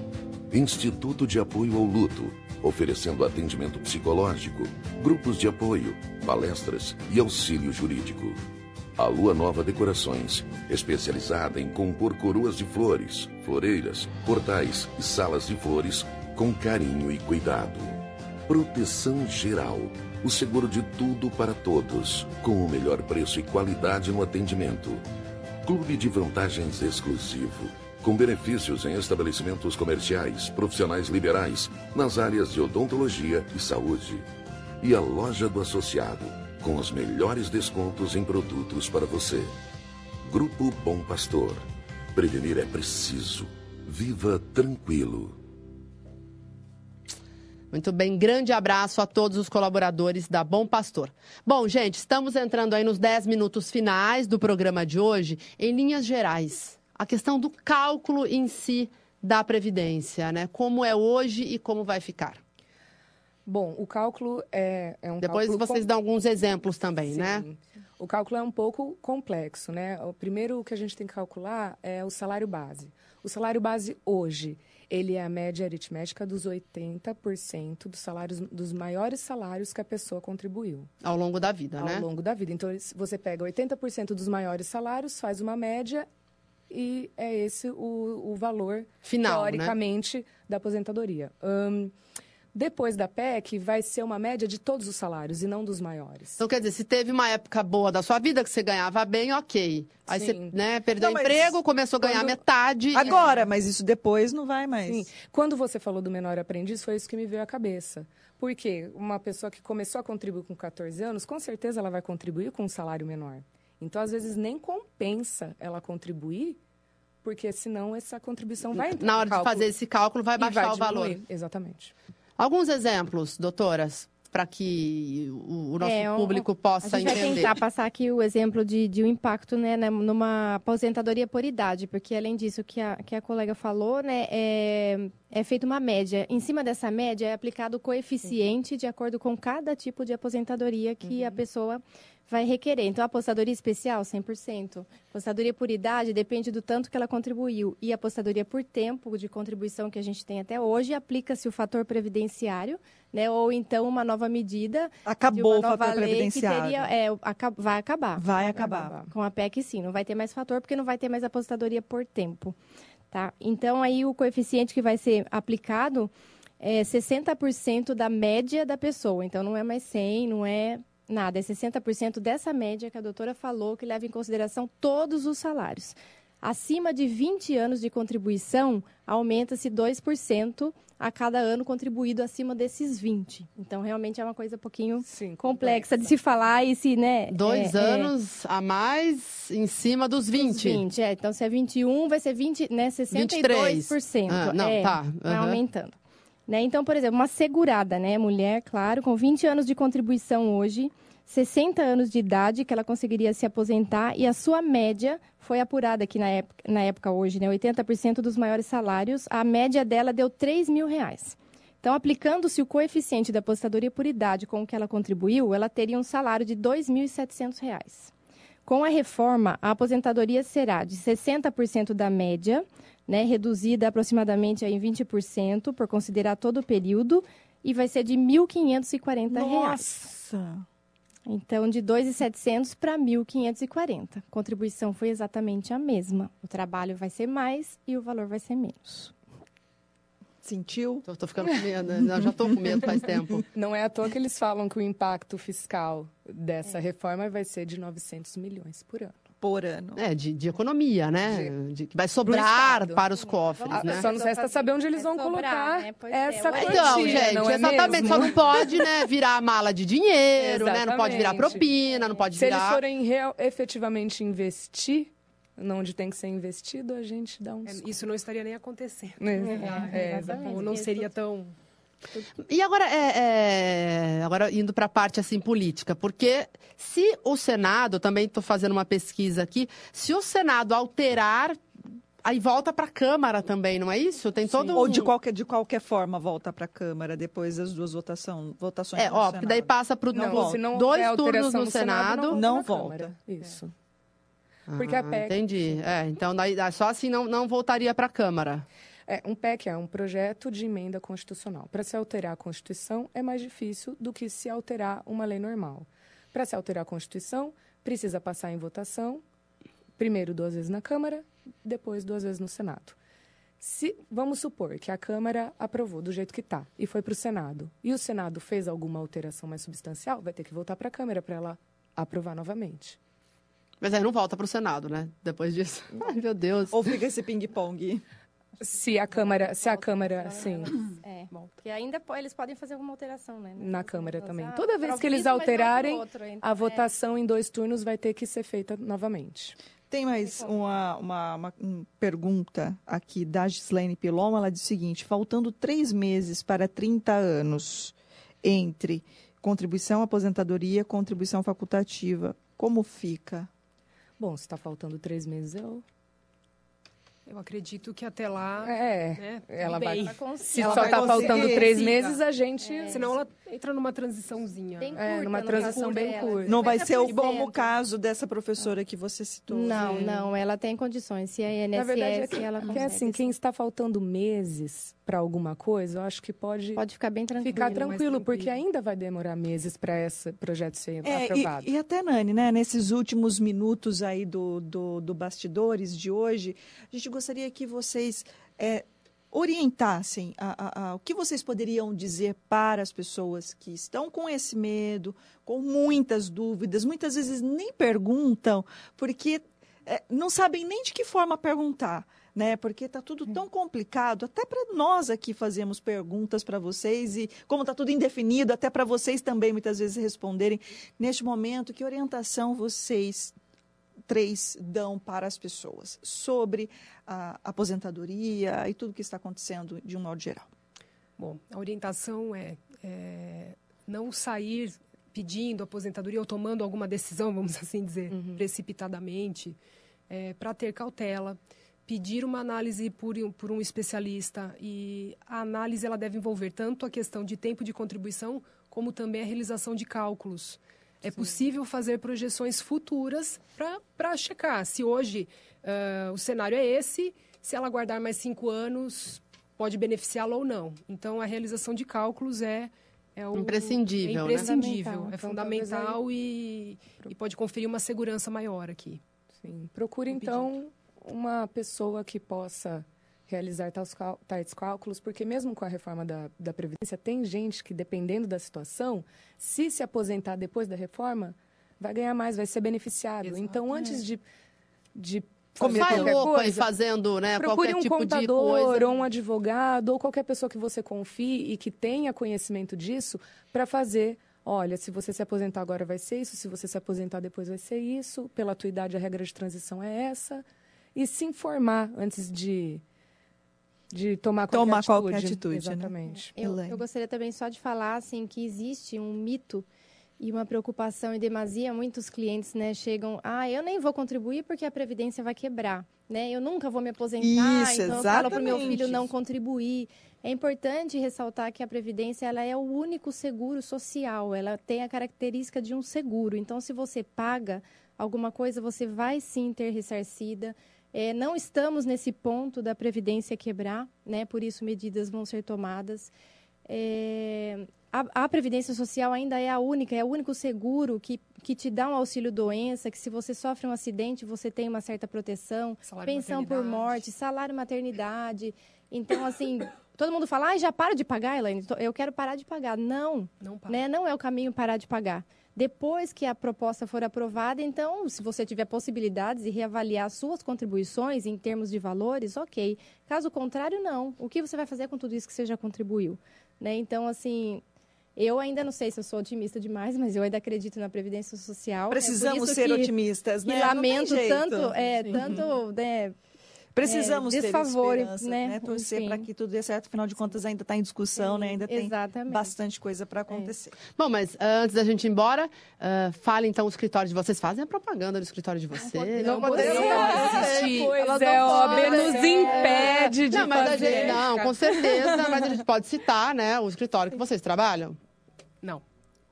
Instituto de Apoio ao Luto, oferecendo atendimento psicológico, grupos de apoio, palestras e auxílio jurídico. A Lua Nova Decorações, especializada em compor coroas de flores, floreiras, portais e salas de flores com carinho e cuidado. Proteção Geral, o seguro de tudo para todos, com o melhor preço e qualidade no atendimento. Clube de vantagens exclusivo, com benefícios em estabelecimentos comerciais, profissionais liberais, nas áreas de odontologia e saúde. E a loja do associado, com os melhores descontos em produtos para você. Grupo Bom Pastor. Prevenir é preciso. Viva tranquilo. Muito bem, grande abraço a todos os colaboradores da Bom Pastor. Bom, gente, estamos entrando aí nos 10 minutos finais do programa de hoje. Em linhas gerais, a questão do cálculo em si da Previdência, né? Como é hoje e como vai ficar. Bom, o cálculo é, é um Depois cálculo vocês com- dão alguns exemplos também, Sim. né? O cálculo é um pouco complexo, né? O primeiro que a gente tem que calcular é o salário base. O salário base hoje, ele é a média aritmética dos 80% dos salários dos maiores salários que a pessoa contribuiu Ao longo da vida, ao né? longo da vida. Então, você pega 80% dos maiores salários, faz uma média e é esse o, o valor, Final, né? teoricamente, da aposentadoria. Ahn, Depois da PEC, vai ser uma média de todos os salários e não dos maiores. Então, quer dizer, se teve uma época boa da sua vida que você ganhava bem, ok. Aí Sim. você né, perdeu Não, emprego, começou a ganhar quando- metade. Agora, mas isso depois não vai mais. Sim. Quando você falou do menor aprendiz, foi isso que me veio à cabeça. Porque uma pessoa que começou a contribuir com 14 anos, com certeza ela vai contribuir com um salário menor. Então, às vezes, nem compensa ela contribuir, porque senão essa contribuição vai entrar Na hora de fazer esse cálculo, vai baixar o valor. Exatamente. Alguns exemplos, doutoras, para que o, o nosso É, um- público A possa gente vai entender. tentar passar aqui o exemplo de, de um impacto né, na- numa aposentadoria por idade, porque além disso que a, que a colega falou, né, é, é feita uma média. Em cima dessa média é aplicado o coeficiente de acordo com cada tipo de aposentadoria que a pessoa vai requerer. Então, a apostadoria especial, 100%. Apostadoria por idade depende do tanto que ela contribuiu. E a apostadoria por tempo de contribuição que a gente tem até hoje, aplica-se o fator previdenciário, né, ou então uma nova medida Acabou o nova fator lei que previdenciário. teria, é, vai acabar. Vai acabar. Com a PEC, sim. Não vai ter mais fator, porque não vai ter mais aposentadoria por tempo. Tá? Então, aí o coeficiente que vai ser aplicado é 60% da média da pessoa. Então, não é mais 100, não é nada. É 60% dessa média que a doutora falou, que leva em consideração todos os salários. Acima de 20 anos de contribuição, aumenta-se 2% a cada ano contribuído acima desses 20. Então, realmente é uma coisa um pouquinho Sim, complexa de se falar e se, né? Dois é, é, anos a mais em cima dos 20. 20, é. Então, se é 21, vai ser 20, né? 62%. Ah, não, é, tá, Vai aham. aumentando. Né? Então, por exemplo, uma segurada, né? Mulher, claro, com 20 anos de contribuição hoje, 60 anos de idade que ela conseguiria se aposentar e a sua média foi apurada aqui na época, na época hoje, né? 80% dos maiores salários, a média dela deu 3 mil reais. Então, aplicando-se o coeficiente da apostadoria por idade com o que ela contribuiu, ela teria um salário de 2.700 reais. Com a reforma, a aposentadoria será de 60% da média, né, reduzida aproximadamente aí em 20%, por considerar todo o período, e vai ser de 1.540 reais. Nossa! Então, de 2.700 para 1.540. A contribuição foi exatamente a mesma. O trabalho vai ser mais e o valor vai ser menos. Sentiu? Tô ficando com medo, né? Não, já tô com medo faz tempo. <laughs> Não é à toa que eles falam que o impacto fiscal dessa reforma vai ser de 900 milhões por ano. Por ano. É, de, de economia, né? De, que vai sobrar para os cofres, Ah, né? Só nos resta saber onde eles vão sobrar, colocar né? É, essa ué. quantia, Então, gente, não é exatamente. mesmo? Só não pode, né, virar mala de dinheiro, né? Não pode virar propina, não pode Se eles virar. forem real, efetivamente investir onde tem que ser investido, a gente dá um... É, Isso não estaria nem acontecendo. É, é, exatamente. Ou não seria tão. E agora, é, é, agora indo para a parte assim política, porque se o Senado, também estou fazendo uma pesquisa aqui, se o Senado alterar, aí volta para a Câmara também, não é isso? Tem todo um... Ou de qualquer, de qualquer forma volta para a Câmara depois das duas votação, votações É, no ó, porque daí Senado. passa para Não, não dois houver turnos alteração no Senado. Não na volta. Câmara. Isso. Porque a Ah, PEC Entendi. É, então daí, só assim não, não voltaria para a Câmara. É, um PEC é um projeto de emenda constitucional. Para se alterar a Constituição é mais difícil do que se alterar uma lei normal. Para se alterar a Constituição, precisa passar em votação, primeiro duas vezes na Câmara, depois duas vezes no Senado. Se vamos supor que a Câmara aprovou do jeito que está e foi para o Senado, e o Senado fez alguma alteração mais substancial, vai ter que voltar para a Câmara para ela aprovar novamente. Mas aí não volta para o Senado, né? Depois disso. Ai, meu Deus. Ou fica esse ping-pong. Se a Câmara, se a Câmara, sim, É, que ainda po- eles podem fazer alguma alteração, né? na Câmara também. Ah, Toda vez que eles pro alterarem, então, a é. votação em dois turnos vai ter que ser feita novamente. Tem mais uma, uma, uma um, pergunta aqui da Gislaine Piloma. Ela diz o seguinte: faltando três meses para 30 anos entre contribuição, aposentadoria, contribuição facultativa, como fica? Bom, se está faltando três meses, eu... Eu acredito que até lá. É, né, ela bem. vai... Ela consegue. Se Ela só vai está conseguir, faltando três meses, a gente... É. Senão ela entra numa transiçãozinha. Bem É, curta, numa no transição bem dela. curta. Não vai ser o, 50%. como o caso dessa professora que você citou. Não, não, ela tem condições. Se é INSS, Na verdade, é que, ela consegue. assim, quem está faltando meses para alguma coisa, eu acho que pode, Pode ficar bem tranquilo. ficar tranquilo, porque ainda vai demorar meses para esse projeto ser É, aprovado. e, e até, Nani, né, nesses últimos minutos aí do, do, do Bastidores de hoje, a gente gostaria que vocês é, orientassem a, a, a, o que vocês poderiam dizer para as pessoas que estão com esse medo, com muitas dúvidas, muitas vezes nem perguntam, porque é, não sabem nem de que forma perguntar. Né? Porque está tudo tão complicado, até para nós aqui fazemos perguntas para vocês e como está tudo indefinido, até para vocês também muitas vezes responderem. Neste momento, que orientação vocês três dão para as pessoas sobre a aposentadoria e tudo que está acontecendo de um modo geral? Bom, a orientação é, é não sair pedindo aposentadoria ou tomando alguma decisão, vamos assim dizer, uhum. precipitadamente, é, para ter cautela, pedir uma análise por, por um especialista e a análise ela deve envolver tanto a questão de tempo de contribuição como também a realização de cálculos. É Sim. possível fazer projeções futuras para checar se hoje uh, o cenário é esse, se ela guardar mais cinco anos, pode beneficiá-la ou não. Então, a realização de cálculos é, é o, imprescindível. É né? imprescindível, né? é fundamental e, e pode conferir uma segurança maior aqui. Sim. Procure, então, uma pessoa que possa realizar tais cálculos, porque mesmo com a reforma da, da Previdência, tem gente que, dependendo da situação, se se aposentar depois da reforma, vai ganhar mais, vai ser beneficiado. Exato. Então, antes de, de fazer qualquer louco coisa, fazendo né, procure um tipo contador ou um advogado ou qualquer pessoa que você confie e que tenha conhecimento disso para fazer olha, se você se aposentar agora vai ser isso, se você se aposentar depois vai ser isso, pela tua idade a regra de transição é essa. E se informar antes de, de tomar qualquer tomar atitude. Qualquer atitude né? Exatamente. Né? Eu, eu gostaria também só de falar assim, que existe um mito e uma preocupação em demasia. Muitos clientes né, chegam, ah, eu nem vou contribuir porque a Previdência vai quebrar. Né? Eu nunca vou me aposentar, Isso, então exatamente. eu falo para o meu filho não contribuir. É importante ressaltar que a Previdência ela é o único seguro social, ela tem a característica de um seguro. Então, se você paga alguma coisa, você vai sim ter ressarcida. É, não estamos nesse ponto da Previdência quebrar, né? por isso medidas vão ser tomadas. É, a, a, Previdência Social ainda é a única, é o único seguro que, que te dá um auxílio-doença, que se você sofre um acidente, você tem uma certa proteção, salário pensão por morte, salário maternidade. Então, assim, todo mundo fala, ah, já para de pagar, Elaine, eu quero parar de pagar. Não, não, né? não é o caminho parar de pagar. Depois que a proposta for aprovada, então, se você tiver possibilidades e reavaliar suas contribuições em termos de valores, ok. Caso contrário, não. O que você vai fazer com tudo isso que você já contribuiu? Né? Então, assim, eu ainda não sei se eu sou otimista demais, <laughs> mas eu ainda acredito na Previdência Social. Precisamos é ser que, otimistas, né? E lamento tanto, é, tanto né, Precisamos é, ter esperança, né? né? Torcer para que tudo dê certo. Afinal de contas, ainda está em discussão, Sim, né? Ainda tem exatamente. bastante coisa para acontecer. É. Bom, mas uh, antes da gente ir embora, uh, fale então o escritório de vocês. Fazem a propaganda do escritório de vocês. Não, não podemos assistir. Pois é, a OAB nos impede de não, fazer. Gente, não, com certeza, mas a gente pode citar, né, o escritório que vocês trabalham. Não.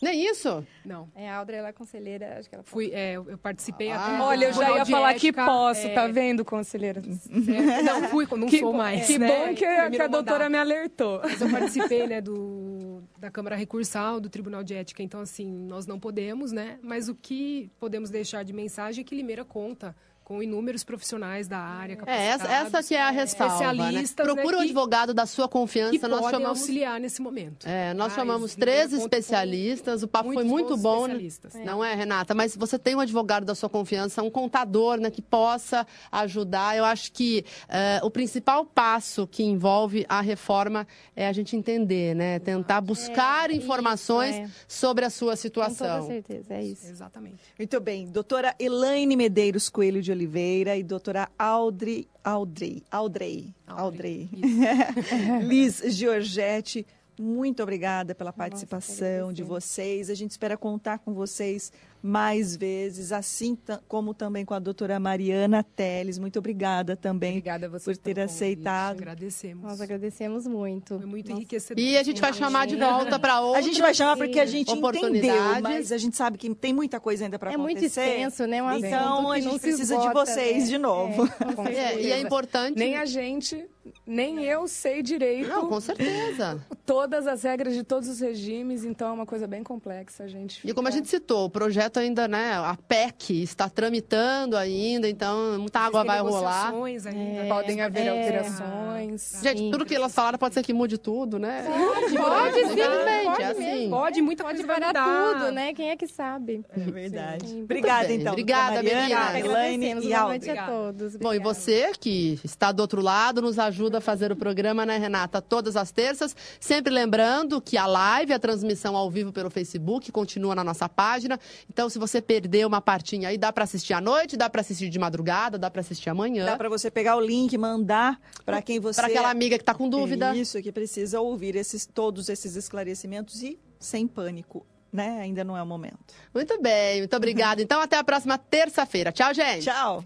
Nem isso? Não. É, a Audrey, ela é conselheira, acho que ela Fui, é, eu participei ah, até. Olha, eu já ia falar ética, que posso, é... tá vendo, conselheira? É, não fui, não que, sou mais. Que né? bom que, que a doutora me alertou. Mas eu participei, né, do, da Câmara Recursal, do Tribunal de Ética. Então, assim, nós não podemos, né? Mas o que podemos deixar de mensagem é que Limeira conta com inúmeros profissionais da área, É, essa, essa que é a ressalva, né? Procura né, um advogado da sua confiança. Que nós podem chamamos... auxiliar nesse momento. É, nós Mas, chamamos três especialistas, o papo foi muito bom, né? não é, Renata? Mas você tem um advogado da sua confiança, um contador né, que possa ajudar. Eu acho que uh, o principal passo que envolve a reforma é a gente entender, né? Tentar buscar é, informações isso, é. sobre a sua situação. Com toda certeza, é isso. Exatamente. Muito bem. Doutora Elaine Medeiros Coelho de Oliveira e doutora Audrey, Audrey, Audrey, Audrey, Audrey. Liz Giorgetti, muito obrigada pela participação Nossa, de vocês. A gente espera contar com vocês mais vezes, assim como também com a doutora Mariana Teles. Muito obrigada também obrigada por ter aceitado. Agradecemos. Nós agradecemos muito. Foi muito Nossa. enriquecedor. E a gente vai chamar de volta para outras A gente vai chamar porque a gente entendeu, mas a gente sabe que tem muita coisa ainda para é acontecer. É muito extenso, né? Um então a gente precisa de vocês né? de novo. <laughs> É, e é importante... Nem a gente, nem eu sei direito. Não, com certeza. todas as regras de todos os regimes, então é uma coisa bem complexa, a gente. Fica... E como a gente citou, o projeto ainda, né, a PEC está tramitando ainda, então muita água vai rolar. Ainda. É, podem haver é, alterações. Gente, sim. tudo que elas falaram pode ser que mude tudo, né? Pode, pode, simplesmente, pode, assim. Pode, muita pode coisa parar tudo, né? Quem é que sabe? É verdade. Sim. Obrigada, então. Obrigada, Mariana, Elaine e Boa noite a todos. Bom, e você que está do outro lado, nos ajuda a fazer o programa, né, Renata? Todas as terças. Sempre lembrando que a live, a transmissão ao vivo pelo Facebook, continua na nossa página. Então, se você perdeu uma partinha aí, dá para assistir à noite, dá para assistir de madrugada, dá para assistir amanhã. Dá para você pegar o link, mandar para quem você. Para aquela amiga que está com dúvida. Isso, que precisa ouvir esses, todos esses esclarecimentos e sem pânico. Né? Ainda não é o momento. Muito bem, muito obrigada. Então, até a próxima terça-feira. Tchau, gente. Tchau.